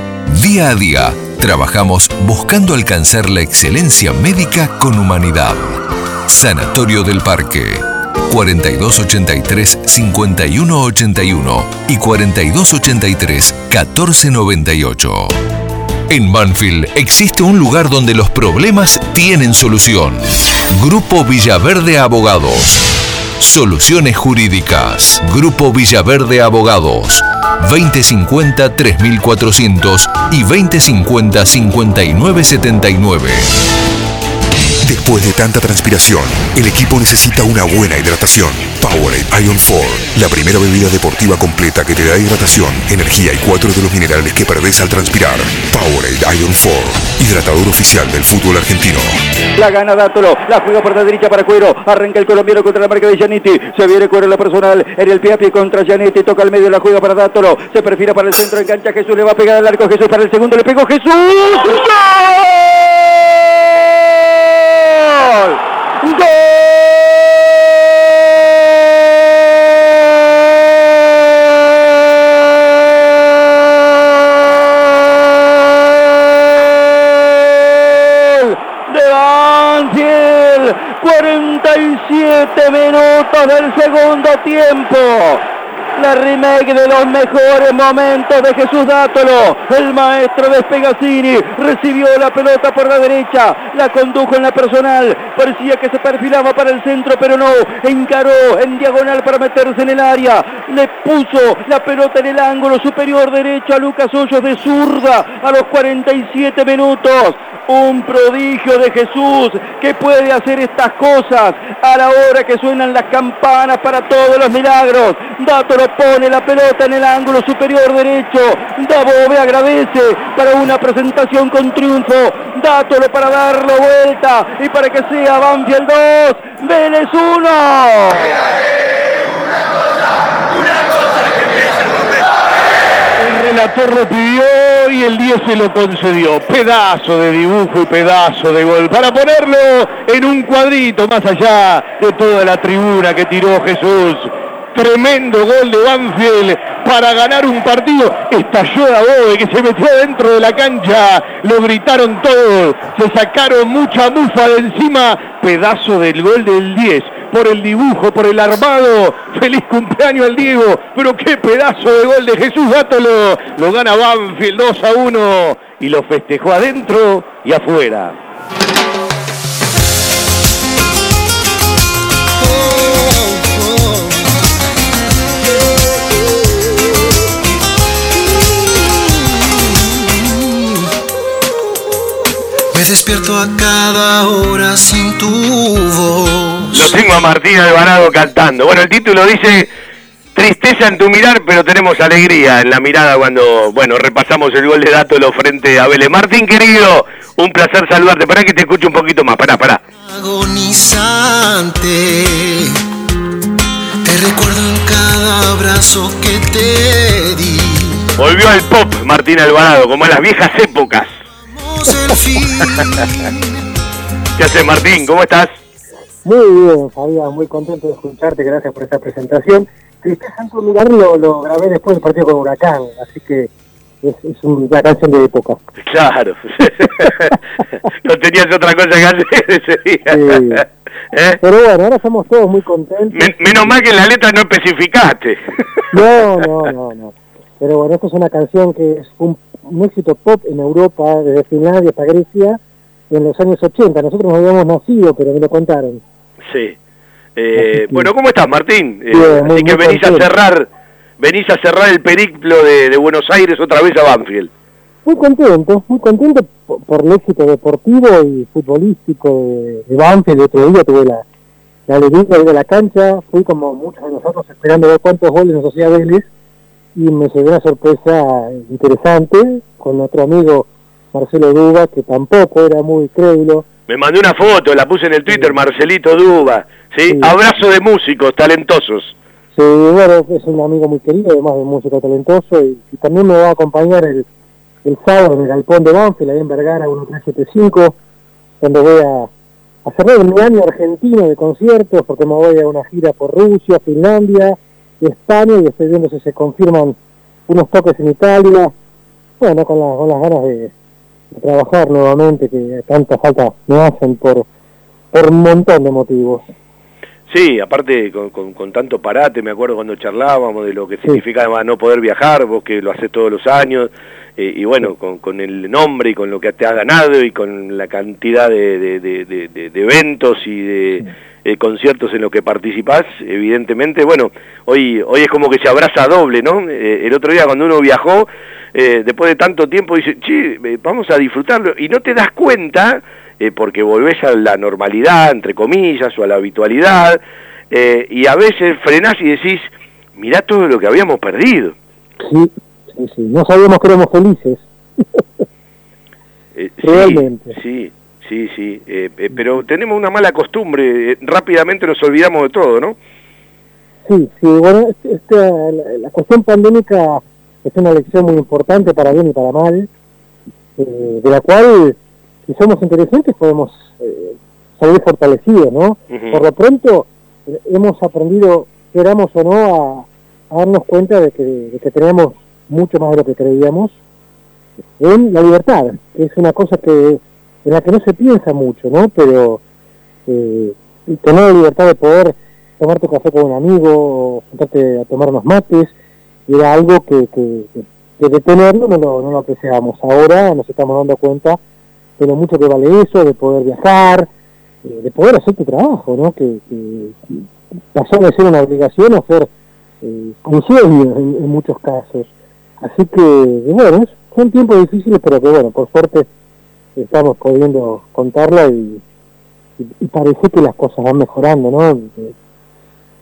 Día a día, trabajamos buscando alcanzar la excelencia médica con humanidad. Sanatorio del Parque. 4283-5181 y 4283-1498. En Banfield existe un lugar donde los problemas tienen solución. Grupo Villaverde Abogados. Soluciones Jurídicas. Grupo Villaverde Abogados. 2050-3400 y 2050-5979. Después de tanta transpiración, el equipo necesita una buena hidratación. Powerade Ion 4, la primera bebida deportiva completa que te da hidratación, energía y cuatro de los minerales que perdés al transpirar. Powerade Ion 4, hidratador oficial del fútbol argentino. La gana Dátolo, la juega por la derecha para Cuero, arranca el colombiano contra la marca de Giannitti, se viene Cuero en la personal, en el pie a pie contra Giannitti, toca al medio la juega para Dátolo, se perfila para el centro, engancha. Jesús, le va a pegar al arco. Jesús para el segundo, le pegó Jesús. ¡Gol! de Banfield. 47 minutos del segundo tiempo. La remake de los mejores momentos de Jesús Dátolo. El maestro de Spegacini recibió la pelota por la derecha, la condujo en la personal. Parecía que se perfilaba para el centro, pero no. Encaró en diagonal para meterse en el área. Le puso la pelota en el ángulo superior derecho a Lucas Hoyos de zurda a los 47 minutos. Un prodigio de Jesús que puede hacer estas cosas a la hora que suenan las campanas para todos los milagros. Dátolo pone la pelota en el ángulo superior derecho. Dabove agradece para una presentación con triunfo. Dátolo para darlo vuelta y para que sea Banfield 2, Vélez 1. El relator lo pidió y el 10 se lo concedió. Pedazo de dibujo y pedazo de gol. Para ponerlo en un cuadrito más allá de toda la tribuna que tiró Jesús. Tremendo gol de Banfield para ganar un partido. Estalló Dabove que se metió dentro de la cancha. Lo gritaron todos. Se sacaron mucha mufa de encima. Pedazo del gol del 10 por el dibujo, por el armado. Feliz cumpleaños al Diego. Pero qué pedazo de gol de Jesús Gátolo. Lo gana Banfield 2 a 1 y lo festejó adentro y afuera. Me despierto a cada hora sin tu voz lo tengo a Martín Alvarado cantando. Bueno, el título dice tristeza en tu mirar, pero tenemos alegría en la mirada cuando, bueno, repasamos el gol de Dátolo frente a Vélez. Martín, querido, un placer saludarte. Para que te escuche un poquito más. Pará, pará. Agonizante. Te recuerdo en cada abrazo que te di. Volvió al pop Martín Alvarado, como en las viejas épocas. ¿Qué haces, Martín? ¿Cómo estás? Muy bien, Fabián, muy contento de escucharte, gracias por esta presentación. Tristeza en tu lugar lo, lo grabé después del partido con Huracán, así que es, es una canción de época. Claro. no tenías otra cosa que hacer ese día. ¿Eh? Pero bueno, ahora somos todos muy contentos. Men- menos mal que en la letra no especificaste. No, no, no, no. Pero bueno, esta es una canción que es un, un éxito pop en Europa, desde Finlandia hasta Grecia, en los años 80. Nosotros no habíamos nacido, pero me lo contaron. Sí. Eh, bueno, ¿cómo estás, Martín? Eh, Bien, muy- así que venís a cerrar, venís a cerrar el periplo de, de Buenos Aires otra vez a Banfield. Muy contento, muy contento por, por el éxito deportivo y futbolístico de, de Banfield. El otro día tuve la, la alegría de la cancha, fui como muchos de nosotros esperando ver cuántos goles nos hacía Vélez y me llevé una sorpresa interesante con otro amigo Marcelo Duba, que tampoco era muy crédulo. Me mandé una foto, la puse en el Twitter, Marcelito Duba. ¿sí? Abrazo de músicos talentosos. Sí, bueno, es un amigo muy querido, además de músico talentoso, y, y también me va a acompañar el, el sábado en el Galpón de Banfield, ahí en Vergara 1375, donde voy a, a cerrar mi año argentino de conciertos, porque me voy a una gira por Rusia, Finlandia, España, y estoy viendo si se confirman unos toques en Italia, bueno, con, la- con las ganas de, trabajar nuevamente, que tanta falta me hacen por, por un montón de motivos. Sí, aparte con, con- con tanto parate, me acuerdo cuando charlábamos de lo que significaba no poder viajar, vos que lo haces todos los años, eh, y bueno, con, con el nombre y con lo que te has ganado y con la cantidad de, de- de- de- de- de eventos y de eh, conciertos en los que participás, evidentemente, bueno, hoy, hoy es como que se abraza doble, ¿no? Eh, el otro día cuando uno viajó, eh, después de tanto tiempo, dice, che, eh, vamos a disfrutarlo, y no te das cuenta, porque volvés a la normalidad, entre comillas, o a la habitualidad, y a veces frenás y decís, mirá todo lo que habíamos perdido. Sí, sí, sí, no sabíamos que éramos felices. Eh, sí, Realmente. Sí, sí, sí, eh, eh, pero tenemos una mala costumbre, eh, rápidamente nos olvidamos de todo, ¿no? Sí, sí, bueno, este- este, la, la cuestión pandémica es una lección muy importante para bien y para mal, eh, de la cual, si somos inteligentes, podemos salir fortalecidos, ¿no? Por lo pronto, hemos aprendido, queramos o no, a, a darnos cuenta de que, de que tenemos mucho más de lo que creíamos en la libertad, que es una cosa que en la que no se piensa mucho, ¿no? Pero eh, tener la libertad de poder tomarte café con un amigo, o juntarte a tomar unos mates, era algo que, que, que- de tenerlo no lo, no lo apreciábamos. Ahora nos estamos dando cuenta de lo mucho que vale eso, de poder viajar, eh, de poder hacer tu trabajo, ¿no? Que, que- pasó de ser una obligación a ser eh, en, en muchos casos. Así que, bueno, son tiempos difíciles, pero que bueno, por suerte estamos pudiendo contarla y, y, y parece que las cosas van mejorando, ¿no? Eh,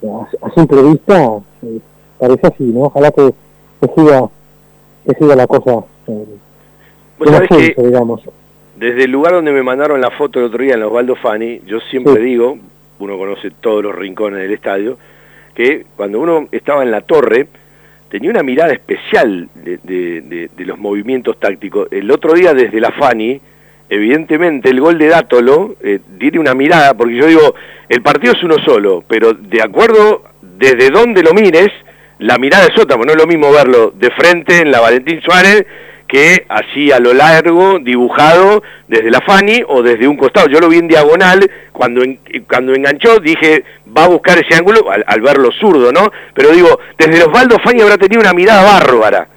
A, a simple vista eh, parece así, ¿no? Ojalá que, que siga que siga la cosa eh, Vos sabés que digamos. desde el lugar donde me mandaron la foto el otro día en los Osvaldo Fani, yo siempre Sí. digo, uno conoce todos los rincones del estadio, que cuando uno estaba en la torre, tenía una mirada especial de, de- de- de los movimientos tácticos. El otro día desde la Fani, evidentemente el gol de Dátolo eh, tiene una mirada, porque yo digo, el partido es uno solo, pero de acuerdo desde donde lo mires, la mirada es otra, porque no es lo mismo verlo de frente en la Valentín Suárez que así a lo largo, dibujado desde la Fani o desde un costado. Yo lo vi en diagonal, cuando, en- cuando enganchó dije, va a buscar ese ángulo al, verlo zurdo, ¿no? Pero digo, desde Osvaldo Fani habrá tenido una mirada bárbara.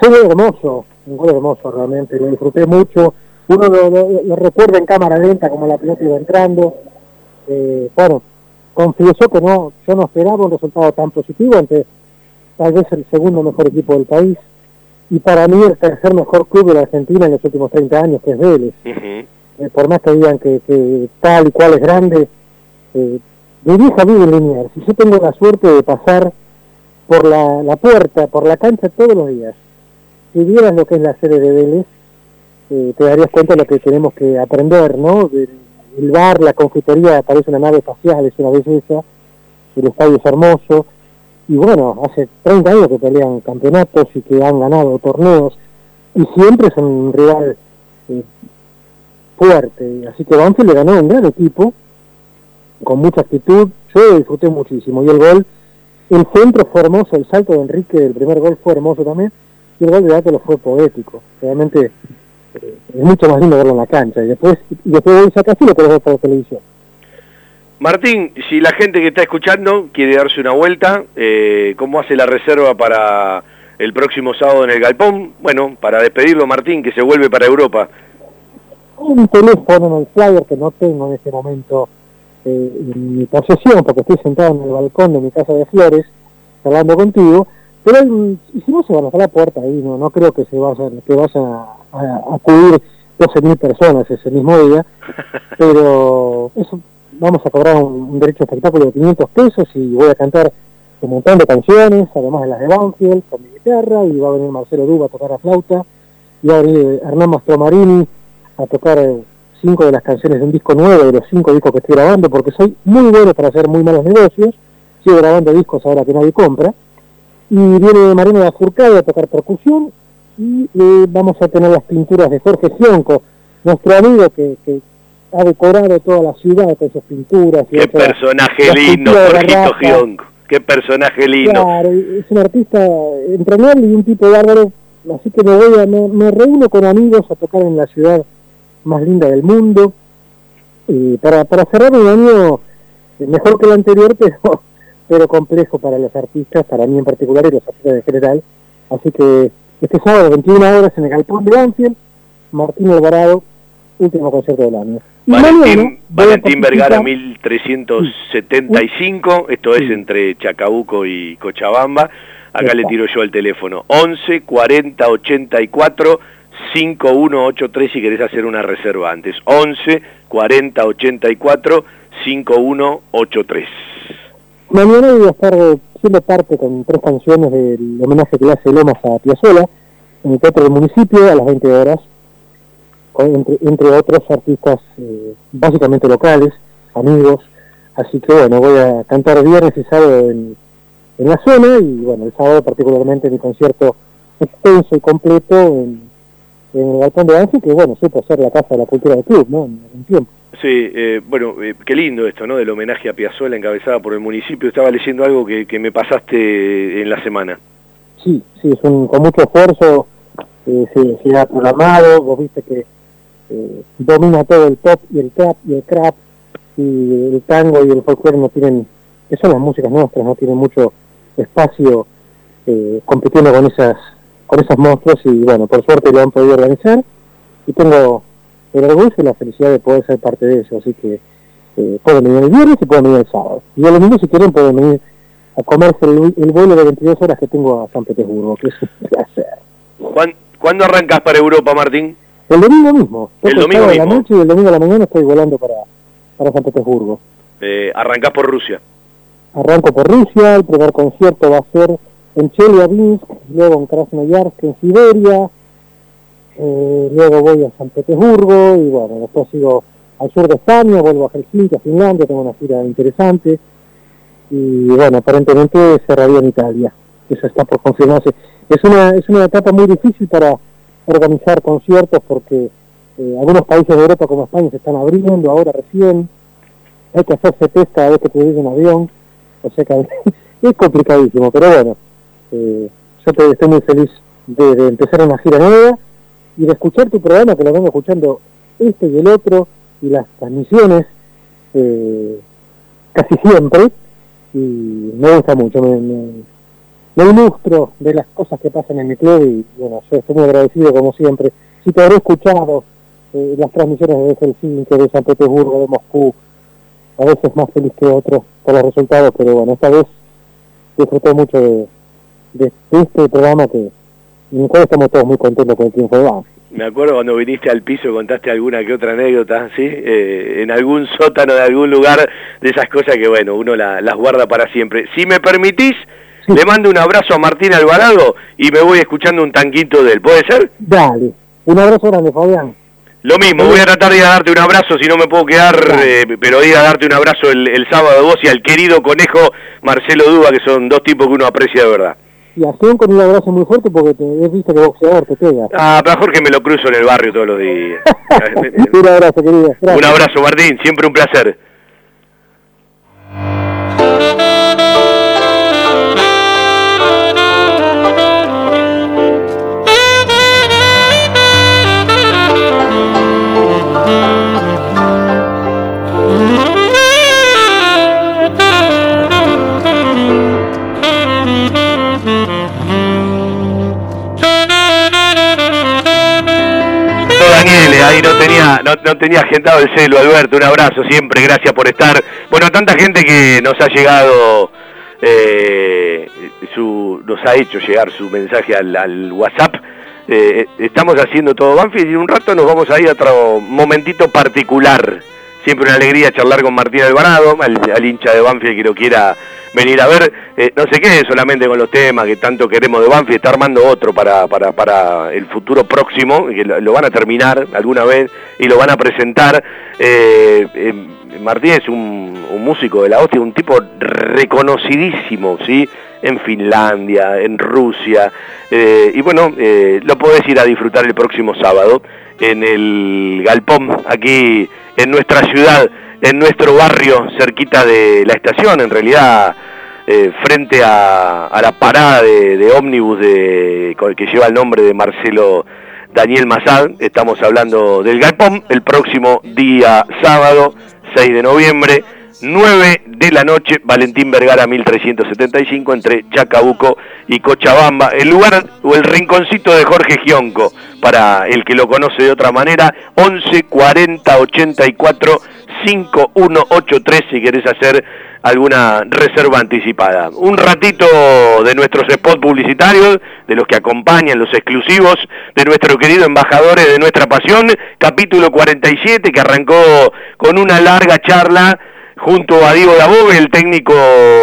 Fue hermoso, un gol hermoso realmente, lo disfruté mucho. Uno lo, lo- lo recuerda en cámara lenta como la pelota iba entrando. Eh, bueno, confieso que no, yo no esperaba un resultado tan positivo ante tal vez el segundo mejor equipo del país y para mí el tercer mejor club de la Argentina en los últimos 30 años, que es Vélez. eh, por más que digan que, que tal y cual es grande, eh, mi vieja vive Liniers y yo tengo la suerte de pasar por la, la puerta, por la cancha todos los días. Si vieras lo que es la sede de Vélez, eh, te darías cuenta de lo que tenemos que aprender, ¿no? El bar, la confitería, parece una nave espacial, es una belleza, el estadio es hermoso, y bueno, hace 30 años que pelean campeonatos y que han ganado torneos, y siempre son un rival eh, fuerte, así que Banfield le ganó un gran equipo, con mucha actitud, yo disfruté muchísimo, y el gol, el centro fue hermoso, el salto de Enrique del primer gol fue hermoso también, y el gol de Átalo fue poético, realmente es mucho más lindo verlo en la cancha, y después, y después de esa casi lo podés ver por televisión. Martín, si la gente que está escuchando quiere darse una vuelta, eh, ¿cómo hace la reserva para el próximo sábado en el Galpón? Bueno, para despedirlo, Martín, que se vuelve para Europa. un teléfono en el flyer que no tengo en este momento eh, en mi posesión, porque estoy sentado en el balcón de mi casa de flores, hablando contigo, pero y si no se van a la puerta ahí, no, no creo que se vayan, que vayan a, acudir 12.000 personas ese mismo día, pero eso, vamos a cobrar un, un derecho de espectáculo de 500 pesos y voy a cantar un montón de canciones, además de las de Banfield, con mi guitarra, y va a venir Marcelo Duba a tocar la flauta, y va a venir Hernán Mastromarini a tocar eh, cinco de las canciones de un disco nuevo, de los cinco discos que estoy grabando, porque soy muy bueno para hacer muy malos negocios, sigo grabando discos ahora que nadie compra, y viene Mariano de Furcado a tocar percusión, y eh, vamos a tener las pinturas de Jorge Sionco, nuestro amigo que, que ha decorado toda la ciudad con sus pinturas. y Qué personaje lindo, Jorgito. Gionco. Qué personaje lindo. Claro, es un artista entrañable y un tipo bárbaro, así que me voy a, me, me reúno con amigos a tocar en la ciudad más linda del mundo, y para, para cerrar un año eh, mejor que el anterior, pero, pero complejo para los artistas, para mí en particular y los artistas en general, así que este sábado 21 horas en el Galpón de Banfield, Martín Alvarado, último concierto del año. Valentín, Valentín Vergara participar- 1375, esto es entre Chacabuco y Cochabamba. Acá le tiro yo el teléfono. 11 40 84 5183 si querés hacer una reserva antes. 11 40 84 5183. Mañana voy a estar siendo parte con tres canciones del homenaje que le hace Lomas a Piazzolla en el Teatro del Municipio a las 20 horas, entre, entre otros artistas eh, básicamente locales, amigos. Así que bueno, voy a cantar viernes y sábado en, en la zona y bueno, el sábado particularmente mi concierto extenso y completo en, en el Galpón de Banfield, que bueno, supo ser la casa de la cultura del club, ¿no? En un tiempo. Sí, eh, bueno, eh, qué lindo esto, ¿no? Del homenaje a Piazzolla encabezada por el municipio. Estaba leyendo algo que, me pasaste en la semana. Sí, sí, es un, con mucho esfuerzo eh, se, ha programado, vos viste que eh, domina todo el pop y el trap y el crap y el tango y el folclore no tienen, que son las músicas nuestras, no tienen mucho espacio eh, compitiendo con esas con esos monstruos y bueno, por suerte lo han podido organizar y tengo el orgullo y la felicidad de poder ser parte de eso, así que eh, pueden venir el viernes y pueden venir el sábado. Y el domingo si quieren pueden venir a comerse el, el vuelo de 22 horas que tengo a San Petersburgo, que es un placer. ¿Cuán- ¿Cuándo arrancas para Europa, Martín? El domingo mismo. El domingo a la mismo. noche y el domingo a la mañana estoy volando para, para San Petersburgo. Eh, arrancás por Rusia. Arranco por Rusia, el primer concierto va a ser en Chelyabinsk, luego en Krasnoyarsk, en Siberia, eh, luego voy a San Petersburgo y bueno, después sigo al sur de España, vuelvo a Helsinki, a Finlandia, tengo una gira interesante. Y bueno, aparentemente cerraría en Italia, eso está por confirmarse. Es una, es una etapa muy difícil para organizar conciertos porque eh, algunos países de Europa como España se están abriendo ahora recién, hay que hacerse test cada vez que te en avión, o sea que es complicadísimo, pero bueno, eh, yo estoy muy feliz de empezar una gira nueva y de escuchar tu programa, que lo vengo escuchando este y el otro, y las transmisiones eh, casi siempre, y me gusta mucho, me, ilustro de las cosas que pasan en mi club y bueno, yo estoy muy agradecido como siempre. Si te habré escuchado eh, las transmisiones de Helsinki, de San Petersburgo, de Moscú, a veces más feliz que otros por los resultados, pero bueno, esta vez disfruté mucho de este programa que el cual estamos todos muy contentos con el triunfo de Banfield. Me acuerdo cuando viniste al piso, contaste alguna que otra anécdota, ¿sí? Eh, en algún sótano de algún lugar, de esas cosas que, bueno, uno las guarda para siempre. Si me permitís, le mando un abrazo a Martín Alvarado y me voy escuchando un tanquito de él. ¿Puede ser? Dale. Un abrazo grande, Fabián. Lo mismo, voy a tratar de ir a darte un abrazo, si no me puedo quedar, eh, pero ir a darte un abrazo el, el sábado a vos y al querido conejo Marcelo Duba, que son dos tipos que uno aprecia de verdad. Y acción con un abrazo muy fuerte porque te he visto que boxeador te pega. Ah, mejor que me lo cruzo en el barrio todos los días. un abrazo, querido. Un abrazo, Martín, siempre un placer. No tenía, no, tenía agendado el celo, Alberto, un abrazo siempre, gracias por estar. Bueno, tanta gente que nos ha llegado, eh, su, nos ha hecho llegar su mensaje al, WhatsApp. Eh, estamos haciendo todo Banfield y en un rato nos vamos a ir a otro momentito particular. Siempre una alegría charlar con Martín Alvarado, al, hincha de Banfield que lo quiera venir a ver. Eh, no se quede solamente con los temas que tanto queremos de Banfield, está armando otro para, para, para el futuro próximo, que lo, van a terminar alguna vez y lo van a presentar. Eh, eh, Martín es un, músico de la hostia, un tipo reconocidísimo, ¿sí? En Finlandia, en Rusia. y bueno, lo podés ir a disfrutar el próximo sábado en el Galpón, aquí en nuestra ciudad en nuestro barrio, cerquita de la estación, en realidad eh, frente a, la parada de, ómnibus de, que lleva el nombre de Marcelo Daniel Mazad. Estamos hablando del Galpón el próximo día sábado, 6 de noviembre. 9 de la noche, Valentín Vergara 1375 entre Chacabuco y Cochabamba, el lugar o el rinconcito de Jorge Gionco, para el que lo conoce de otra manera, 11 40 84 5183 si querés hacer alguna reserva anticipada. Un ratito de nuestros spots publicitarios, de los que acompañan los exclusivos de nuestro querido embajadores de nuestra pasión, capítulo 47 que arrancó con una larga charla junto a Diego Dabove, el técnico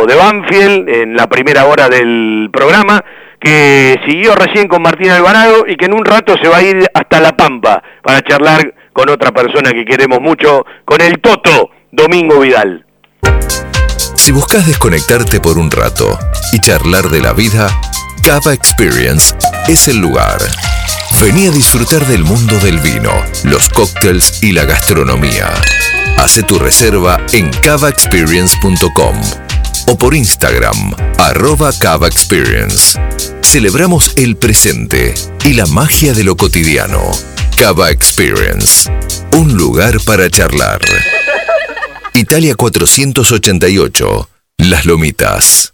de Banfield, en la primera hora del programa, que siguió recién con Martín Alvarado y que en un rato se va a ir hasta La Pampa para charlar con otra persona que queremos mucho, con el Toto, Domingo Vidal. Si buscas desconectarte por un rato y charlar de la vida, Cava Experience es el lugar. Vení a disfrutar del mundo del vino, los cócteles y la gastronomía. Hace tu reserva en cavaexperience.com o por Instagram, arroba Cava Experience. Celebramos el presente y la magia de lo cotidiano. Cava Experience, un lugar para charlar. Italia 488, Las Lomitas.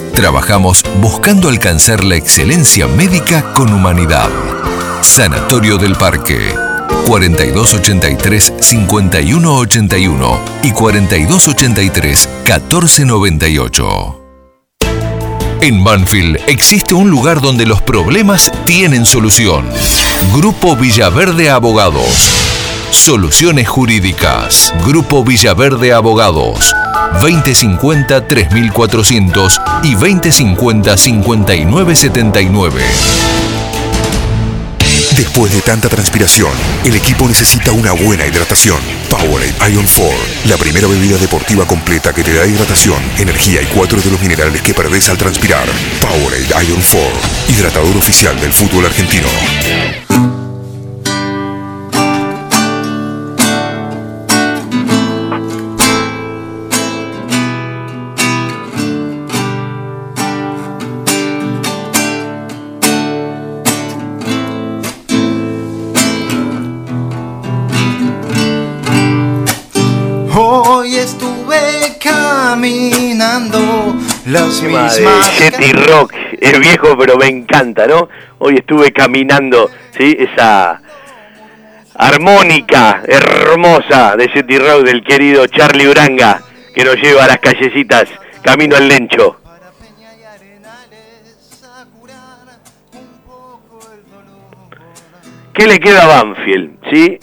Trabajamos buscando alcanzar la excelencia médica con humanidad. Sanatorio del Parque. 4283-5181 y 4283-1498. En Banfield existe un lugar donde los problemas tienen solución. Grupo Villaverde Abogados. Soluciones Jurídicas. Grupo Villaverde Abogados. 2050-3400 y 2050-5979. Después de tanta transpiración, el equipo necesita una buena hidratación. Powerade Ion 4, la primera bebida deportiva completa que te da hidratación, energía y cuatro de los minerales que perdés al transpirar. Powerade Ion 4, hidratador oficial del fútbol argentino. Las Tema de mismas Jetty Rock, es viejo pero me encanta, ¿no? Hoy estuve caminando, ¿sí? Esa armónica hermosa de Jetty Rock del querido Charlie Uranga, que nos lleva a las callecitas, camino al lencho. ¿Qué le queda a Banfield? ¿Sí?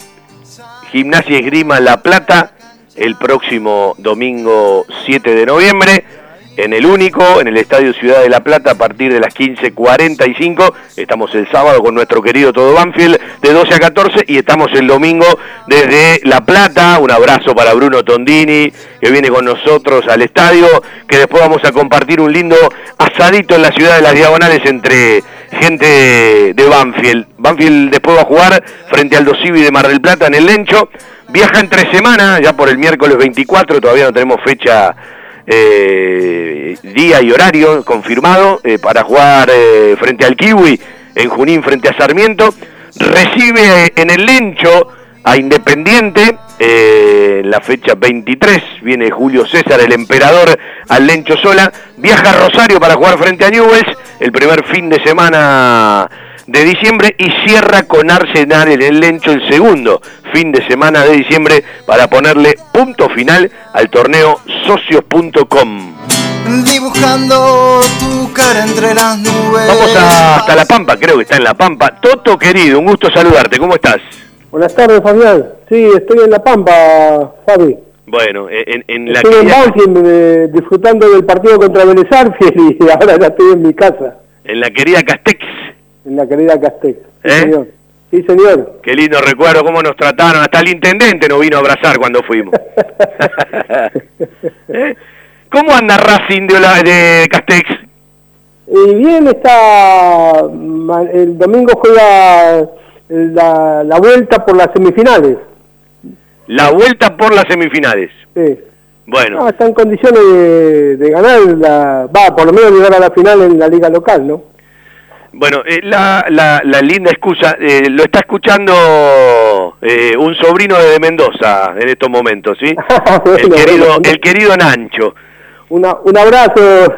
Gimnasia y Esgrima La Plata el próximo domingo 7 de noviembre en el único, en el Estadio Ciudad de La Plata a partir de las 15.45. Estamos el sábado con nuestro querido Todo Banfield de 12 a 14 y estamos el domingo desde La Plata. Un abrazo para Bruno Tondini que viene con nosotros al estadio, que después vamos a compartir un lindo asadito en la ciudad de las Diagonales entre gente de Banfield. Banfield después va a jugar frente al Dosivi de Mar del Plata en el Lencho. Viaja entre semana, ya por el miércoles 24, todavía no tenemos fecha, eh, día y horario confirmado eh, para jugar eh, frente al Kiwi en Junín frente a Sarmiento. Recibe en el Lencho a Independiente en la fecha 23. Viene Julio César, el emperador, al Lencho Sola. Viaja a Rosario para jugar frente a Newells el primer fin de semana de diciembre y cierra con Arsenal en el Lencho el segundo fin de semana de diciembre para ponerle punto final al torneo socios.com. Dibujando tu cara entre las nubes. Vamos a- hasta La Pampa, creo que está en La Pampa. Toto querido, un gusto saludarte, ¿cómo estás? Buenas tardes, Fabián. Sí, estoy en La Pampa, Fabi. Bueno, en, en la Estoy en eh, disfrutando del partido contra Vélez y ahora ya estoy en mi casa, en la querida Castex. En la querida Castex. Sí, ¿Eh? señor. Sí, señor. Qué lindo recuerdo cómo nos trataron. Hasta el intendente nos vino a abrazar cuando fuimos. ¿Eh? ¿Cómo anda Racing de, la- de Castex? Y bien, está. El domingo juega la, la vuelta por las semifinales. La vuelta por las semifinales. Sí. Bueno, No, está en condiciones de, de ganar, la, va, por lo menos llegar a la final en la liga local, ¿no? Bueno, eh, la, la, la linda excusa, eh, lo está escuchando eh, un sobrino de Mendoza en estos momentos, ¿sí? el, querido, bueno. el querido Nancho. Una, un abrazo,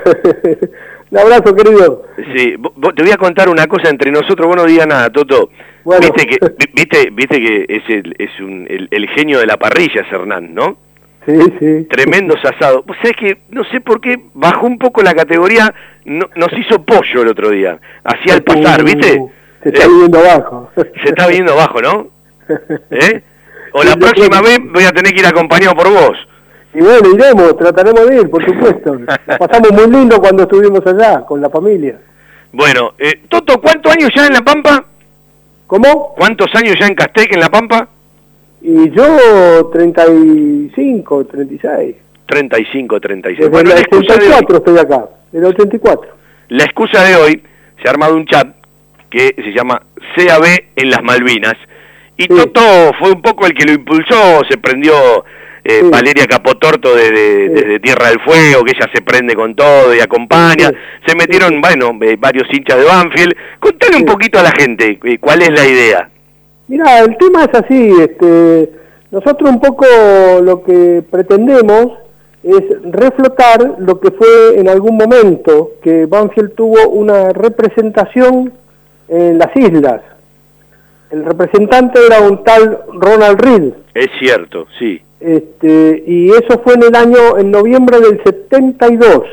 un abrazo, querido. Sí, vo- vo- te voy a contar una cosa entre nosotros, vos no digas nada, Toto. Bueno. Viste que, vi- viste, viste que es, el, es un, el, el genio de la parrilla, es Hernán, ¿no? Sí, sí. Tremendos asados. Vos sabés que, no sé por qué, bajó un poco la categoría, no- nos hizo pollo el otro día, hacia el pasar, ¿viste? Uh, Se está Eh, viendo abajo. se está viendo abajo, ¿no? ¿Eh? O la próxima vez voy a tener que ir acompañado por vos. Y bueno, iremos, trataremos de ir, por supuesto. Pasamos muy lindo cuando estuvimos allá, con la familia. Bueno, eh, Toto, ¿cuántos años ya en La Pampa? ¿Cómo? ¿Cuántos años ya en Castec, en La Pampa? Y yo 35, 36. 35, 36. Desde Bueno, el la excusa, de hoy, 84 estoy acá, del 84. la excusa de hoy, se ha armado un chat que se llama CAB en las Malvinas. Y Toto fue un poco el que lo impulsó, se prendió eh, Valeria Capotorto de, de- desde Tierra del Fuego, que ella se prende con todo y acompaña. Se metieron, bueno, eh, varios hinchas de Banfield. Contale un poquito a la gente eh, cuál es la idea. Mira, el tema es así, este, nosotros un poco lo que pretendemos es reflotar lo que fue en algún momento que Banfield tuvo una representación en las islas. El representante era un tal Ronald Reed, Es cierto, sí. este, y eso fue en el año, en noviembre del 72.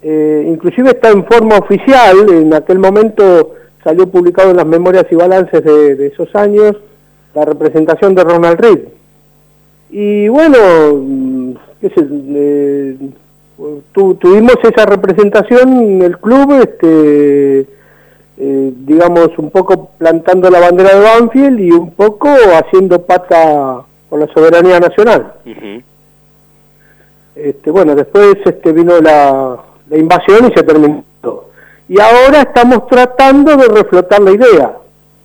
Eh, inclusive está en forma oficial, en aquel momento salió publicado en las memorias y balances de, de esos años la representación de Ronald Reed. Y bueno, mm, qué sé, eh, tu- tuvimos esa representación en el club, este, eh, digamos, un poco plantando la bandera de Banfield y un poco haciendo pata por la soberanía nacional. Este, bueno, después este, vino la, la invasión y se terminó. Y ahora estamos tratando de reflotar la idea,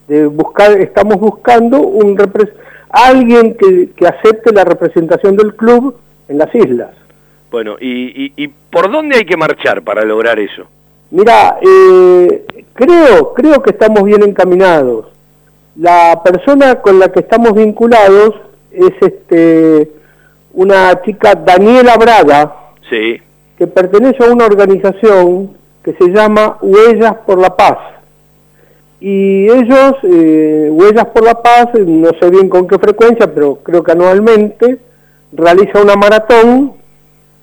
de buscar, estamos buscando un alguien que, que acepte la representación del club en las islas. Bueno, y, y, ¿y por dónde hay que marchar para lograr eso? Mira, eh, creo, creo que estamos bien encaminados. La persona con la que estamos vinculados es este una chica Daniela Braga, Sí. que pertenece a una organización que se llama Huellas por la Paz. Y ellos, eh, Huellas por la Paz, no sé bien con qué frecuencia, pero creo que anualmente, realiza una maratón,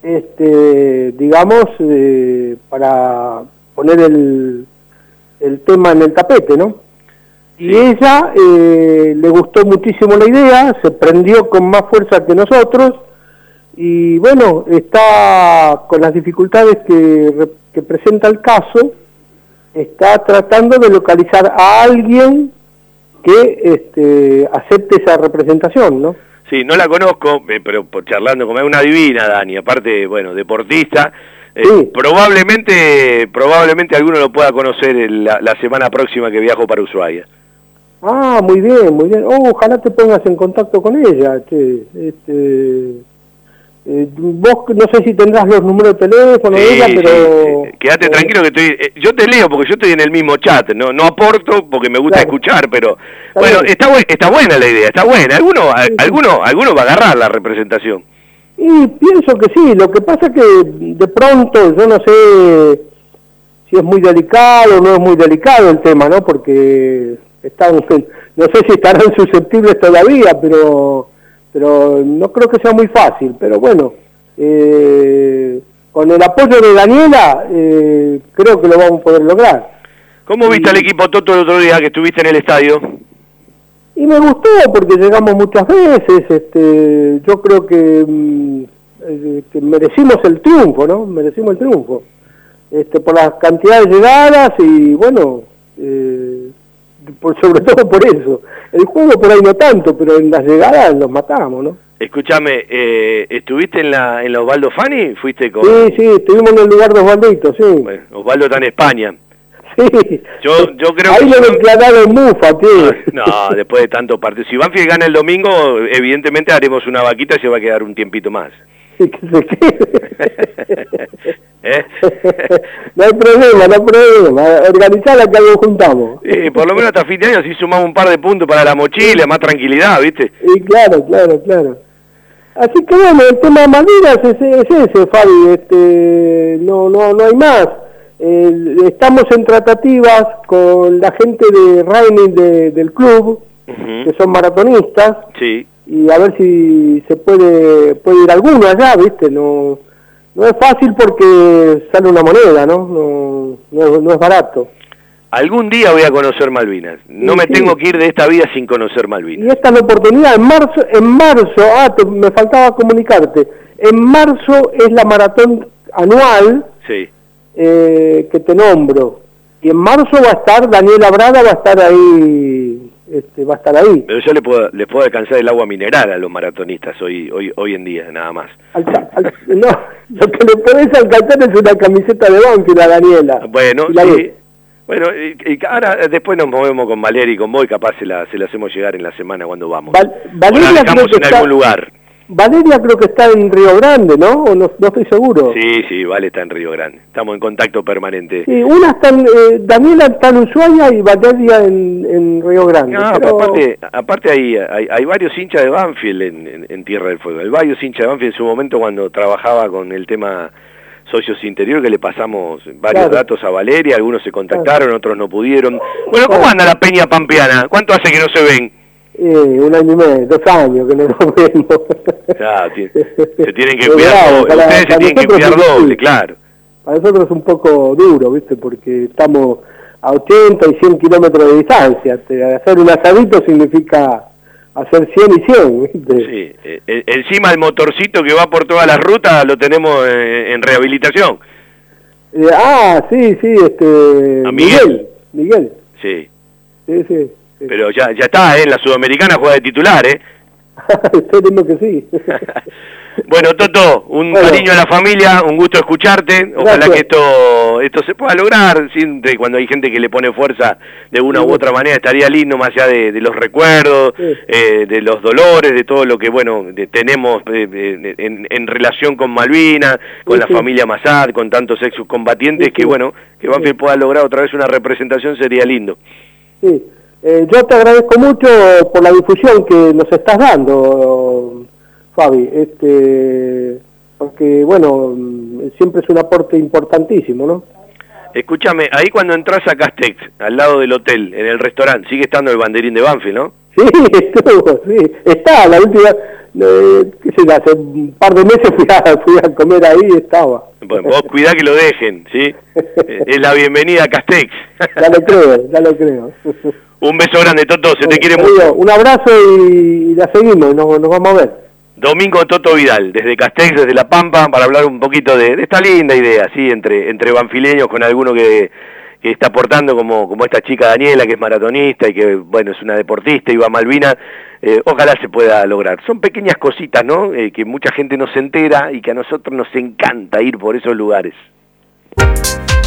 este, digamos, eh, para poner el, el tema en el tapete, ¿no? Y ella eh, le gustó muchísimo la idea, se prendió con más fuerza que nosotros y bueno, está con las dificultades que, que presenta el caso, está tratando de localizar a alguien que este, acepte esa representación, ¿no? Sí, no la conozco, pero charlando como es una divina, Dani, aparte, bueno, deportista. eh, Probablemente probablemente alguno lo pueda conocer el- la, la semana próxima que viajo para Ushuaia. Ah, muy bien, muy bien. Oh, ojalá te pongas en contacto con ella. che. Este, eh, vos no sé si tendrás los números de teléfono de ella, pero... sí. Quédate tranquilo que estoy... eh, yo te leo porque yo estoy en el mismo chat, no no aporto porque me gusta escuchar, pero... bueno, está, está buena la idea, está buena. Alguno, alguno, alguno va a agarrar la representación. Y pienso que sí, lo que pasa que de pronto yo no sé si es muy delicado o no es muy delicado el tema, ¿no? Porque están, no sé si estarán susceptibles todavía, pero pero no creo que sea muy fácil. Pero bueno, eh, con el apoyo de Daniela eh, creo que lo vamos a poder lograr. ¿Cómo viste al equipo Toto el otro día que estuviste en el estadio? Y me gustó porque llegamos muchas veces, este, yo creo que, mm, eh, que merecimos el triunfo, ¿no? Merecimos el triunfo. Este, por las cantidades de llegadas y bueno, eh, por, sobre todo por eso. El juego por ahí no tanto, pero en las llegadas los matamos, ¿no? Escúchame, eh, ¿estuviste en la, en la Osvaldo Fani? ¿Fuiste con Sí, sí, estuvimos en el lugar de Osvaldito, sí. Osvaldo está en España? Sí. Yo, yo creo Ahí que... lo declararon mufa, tío. No, después de tantos partidos. Si Banfield gana el domingo, evidentemente haremos una vaquita y se va a quedar un tiempito más. ¿Eh? No hay problema, no hay problema. Organizala que algo juntamos. Sí, por lo menos hasta fin de año sí sumamos un par de puntos para la mochila, más tranquilidad, ¿viste? Y claro, claro, claro. Así que bueno, el tema de Malvinas es, es ese, Fabi, este, no, no, no hay más. Eh, estamos en tratativas con la gente de running de- del club, que son maratonistas, Sí. y a ver si se puede, puede ir alguno allá, ¿viste? No, no es fácil porque sale una moneda, ¿no? No, no, es- no es barato. Algún día voy a conocer Malvinas. No me tengo que ir de esta vida sin conocer Malvinas. Y esta es la oportunidad, en marzo, en marzo, ah, te- me faltaba comunicarte, en marzo es la maratón anual Sí. eh, que te nombro, y en marzo va a estar, Daniela Brada va a estar ahí, este, va a estar ahí. Pero yo le puedo, les puedo alcanzar el agua mineral a los maratonistas hoy, hoy, hoy en día, nada más. Alca- al- no, lo que le podés alcanzar es una camiseta de Banfield a Daniela. Bueno, la sí. Bueno, y, y ahora después nos movemos con Valeria y con vos y capaz se la, se la hacemos llegar en la semana cuando vamos. Val- o Valeria la creo que en está- algún lugar. Valeria creo que está en Río Grande, ¿no? O no, no estoy seguro. Sí, sí, Vale está en Río Grande. Estamos en contacto permanente. Sí, una está en, eh, Daniela está en Ushuaia y Valeria en, en Río Grande. No, pero- aparte, aparte hay, hay, hay varios hinchas de Banfield en, en- en Tierra del Fuego. Hay varios hinchas de Banfield en su momento cuando trabajaba con el tema socios interior que le pasamos varios Claro. datos a Valeria, algunos se contactaron, otros no pudieron. Bueno, ¿cómo anda la Peña Pampeana? ¿Cuánto hace que no se ven? Eh, un año y medio, dos años que no nos vemos. Ti- se tienen que cuidar para- ustedes se tienen que cuidar doble, claro. Para nosotros es un poco duro, ¿viste? Porque estamos a 80 y 100 kilómetros de distancia. Hacer un asadito significa hacer 100 y 100, ¿viste? Sí, eh, eh, encima el motorcito que va por todas las rutas lo tenemos eh, en rehabilitación. Eh, ah, sí, sí, este... ¿A Miguel? Miguel, Sí, sí, sí. Pero ya ya está, ¿eh? en la Sudamericana juega de titular, ¿eh? Esperemos que sí. Bueno, Toto, un Bueno. cariño a la familia, un gusto escucharte. Ojalá Gracias. que esto esto se pueda lograr. Siempre cuando hay gente que le pone fuerza de una u otra manera, estaría lindo, más allá de, de los recuerdos, eh, de los dolores, de todo lo que bueno de- tenemos eh, en, en relación con Malvinas, con Sí, la familia Massad, con tantos ex combatientes, que bueno, que Banfield pueda lograr otra vez una representación sería lindo. Sí. Eh, yo te agradezco mucho por la difusión que nos estás dando, Fabi. Este, porque, bueno, mm, siempre es un aporte importantísimo, ¿no? Escúchame, ahí cuando entras a Castex, al lado del hotel, en el restaurante, sigue estando el banderín de Banfield, ¿no? Sí, estuvo, sí, está, la última, eh, qué sé, hace un par de meses fui a, fui a comer ahí y estaba. Bueno, vos cuidá que lo dejen, ¿sí? Es la bienvenida a Castex. Ya lo creo, ya lo creo. Un beso grande, Toto, se te quiere mucho. Un abrazo y, la seguimos, nos, nos vamos a ver. Domingo Toto Vidal, desde Castex, desde La Pampa, para hablar un poquito de, de esta linda idea, ¿sí? Entre, entre banfileños con alguno que, que está aportando como, como esta chica Daniela, que es maratonista y que, bueno, es una deportista y va a Malvina, eh, ojalá se pueda lograr. Son pequeñas cositas, ¿no? Eh, que mucha gente no se entera y que a nosotros nos encanta ir por esos lugares.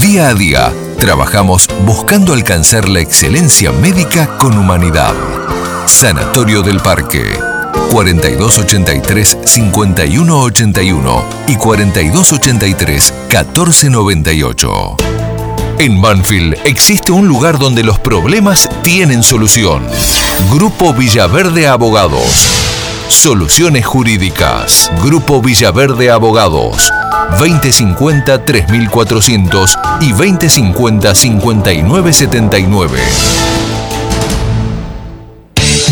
Día a día, trabajamos buscando alcanzar la excelencia médica con humanidad. Sanatorio del Parque. 4283-5181 y 4283-1498. En Banfield existe un lugar donde los problemas tienen solución. Grupo Villaverde Abogados. Soluciones Jurídicas. Grupo Villaverde Abogados. 2050-3400 y 2050-5979.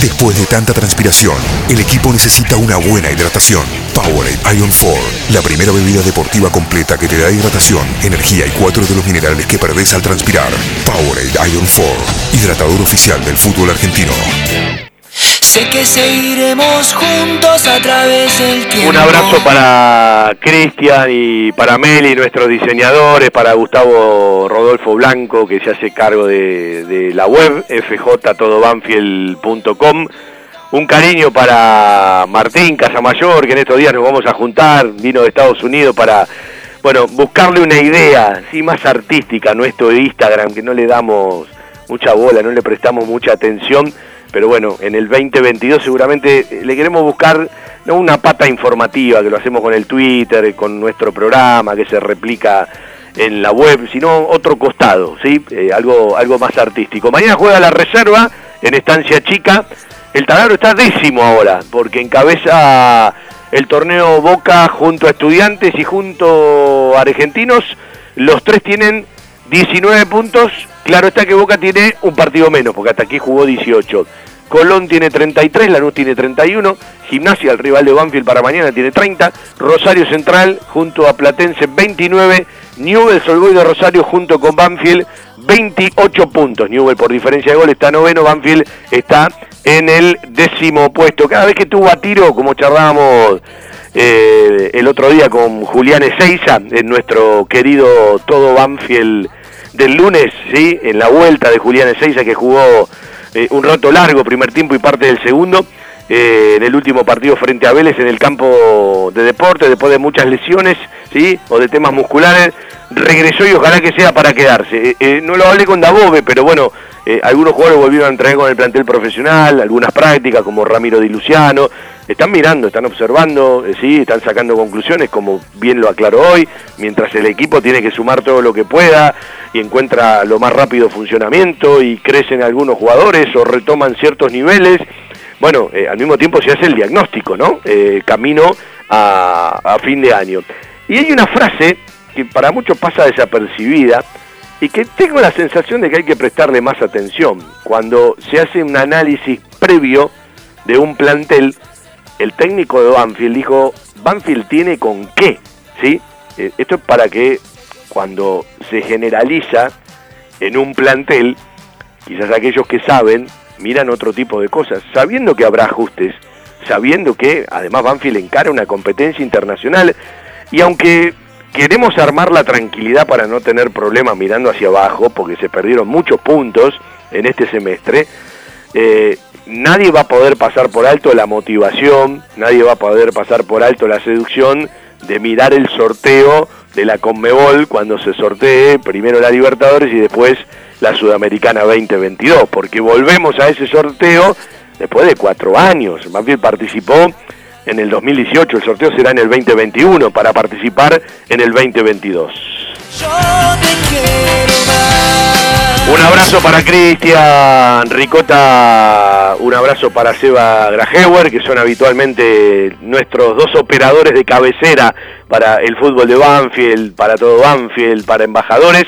Después de tanta transpiración, el equipo necesita una buena hidratación. Powerade Ion 4, la primera bebida deportiva completa que te da hidratación, energía y cuatro de los minerales que perdés al transpirar. Powerade Ion 4, hidratador oficial del fútbol argentino. Sé que seguiremos juntos a través del tiempo. Un abrazo para Cristian y para Meli, nuestros diseñadores, para Gustavo Rodolfo Blanco, que se hace cargo de, de la web, fjtodobanfield.com. Un cariño para Martín Casamayor, que en estos días nos vamos a juntar, vino de Estados Unidos para, bueno, buscarle una idea, sí, más artística a nuestro Instagram, que no le damos mucha bola, no le prestamos mucha atención pero bueno, en el 2022 seguramente eh, le queremos buscar no una pata informativa, que lo hacemos con el Twitter, con nuestro programa, que se replica en la web, sino otro costado, ¿sí? Eh, algo, algo más artístico. Mañana juega la reserva en Estancia Chica. El taladro está décimo ahora, porque encabeza el torneo Boca junto a Estudiantes y junto a Argentinos. Los tres tienen 19 puntos. Claro está que Boca tiene un partido menos, porque hasta aquí jugó 18. Colón tiene 33, Lanús tiene 31, Gimnasia, el rival de Banfield para mañana, tiene 30, Rosario Central junto a Platense 29, Newell Solboy de Rosario junto con Banfield 28 puntos. Newell por diferencia de gol está noveno, Banfield está en el décimo puesto. Cada vez que tuvo a tiro, como charlábamos eh, el otro día con Julián Ezeiza, en nuestro querido todo Banfield del lunes, ¿sí? en la vuelta de Julián Ezeiza que jugó eh, un rato largo, primer tiempo y parte del segundo, eh, en el último partido frente a Vélez en el campo de deporte, después de muchas lesiones, ¿sí? O de temas musculares, regresó y ojalá que sea para quedarse. Eh, no lo hablé con Dabove, pero bueno, algunos jugadores volvieron a entrenar con el plantel profesional, algunas prácticas como Ramiro Di Luciano, están mirando, están observando, sí, están sacando conclusiones, como bien lo aclaró hoy, mientras el equipo tiene que sumar todo lo que pueda y encuentra lo más rápido funcionamiento y crecen algunos jugadores o retoman ciertos niveles. Bueno, eh, al mismo tiempo se hace el diagnóstico, ¿no? Eh, camino a fin de año. Y hay una frase que para muchos pasa desapercibida y que tengo la sensación de que hay que prestarle más atención. Cuando se hace un análisis previo de un plantel, el técnico de Banfield dijo, Banfield tiene con qué, ¿sí? Eh, esto es para que cuando se generaliza en un plantel, quizás aquellos que saben miran otro tipo de cosas, sabiendo que habrá ajustes, sabiendo que además Banfield encara una competencia internacional y aunque queremos armar la tranquilidad para no tener problemas mirando hacia abajo, porque se perdieron muchos puntos en este semestre, eh, nadie va a poder pasar por alto la motivación, nadie va a poder pasar por alto la seducción de mirar el sorteo de la Conmebol cuando se sortee primero la Libertadores y después la Sudamericana 2022, porque volvemos a ese sorteo después de cuatro años. Banfield participó en el 2018, el sorteo será en el 2021 para participar en el 2022. Un abrazo para Cristian Ricota, un abrazo para Seba Grajewer, que son habitualmente nuestros dos operadores de cabecera para el fútbol de Banfield, para todo Banfield, para embajadores.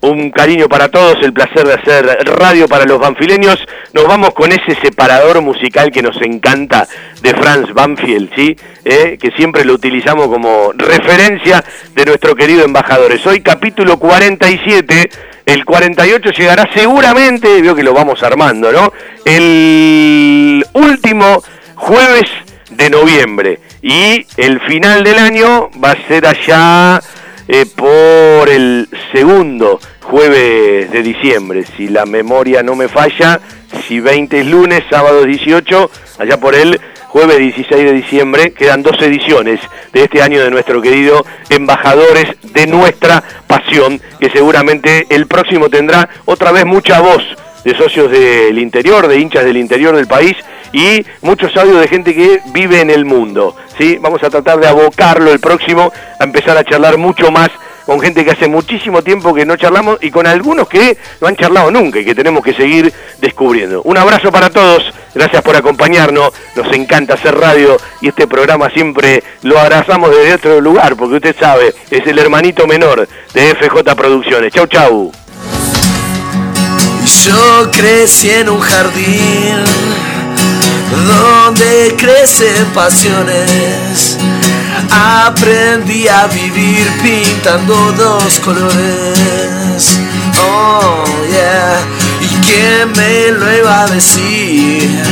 Un cariño para todos, el placer de hacer radio para los banfileños. Nos vamos con ese separador musical que nos encanta de Franz Banfield, ¿sí? Eh, que siempre lo utilizamos como referencia de nuestro querido embajadores. Hoy capítulo 47 el 48 llegará seguramente, veo que lo vamos armando, ¿no? El último jueves de noviembre. Y el final del año va a ser allá eh, por el segundo jueves de diciembre. Si la memoria no me falla, si 20 es lunes, sábado 18, allá por el jueves 16 de diciembre. Quedan dos ediciones de este año de nuestro querido Embajadores de nuestra Pasión, que seguramente el próximo tendrá otra vez mucha voz de socios del interior, de hinchas del interior del país y muchos audios de gente que vive en el mundo. ¿sí? Vamos a tratar de abocarlo el próximo a empezar a charlar mucho más con gente que hace muchísimo tiempo que no charlamos y con algunos que no han charlado nunca y que tenemos que seguir descubriendo. Un abrazo para todos, gracias por acompañarnos, nos encanta hacer radio y este programa siempre lo abrazamos desde otro lugar, porque usted sabe, es el hermanito menor de FJ Producciones. Chau, chau. Yo crecí en un jardín donde crecen pasiones Aprendí a vivir pintando dos colores. Oh, yeah. ¿Y quién me lo iba a decir?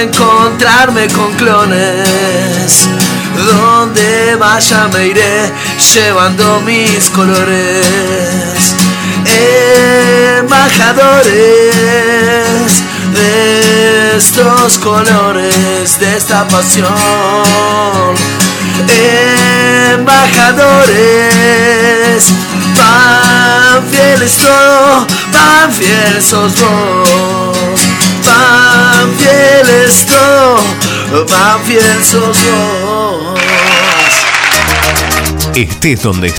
Encontrarme con clones. Donde vaya me iré llevando mis colores. Embajadores de estos colores, de esta pasión. Embajadores, pan fieles todo, pan fieles sos vos. Pan fieles todo, pan fieles sos vos. Estés donde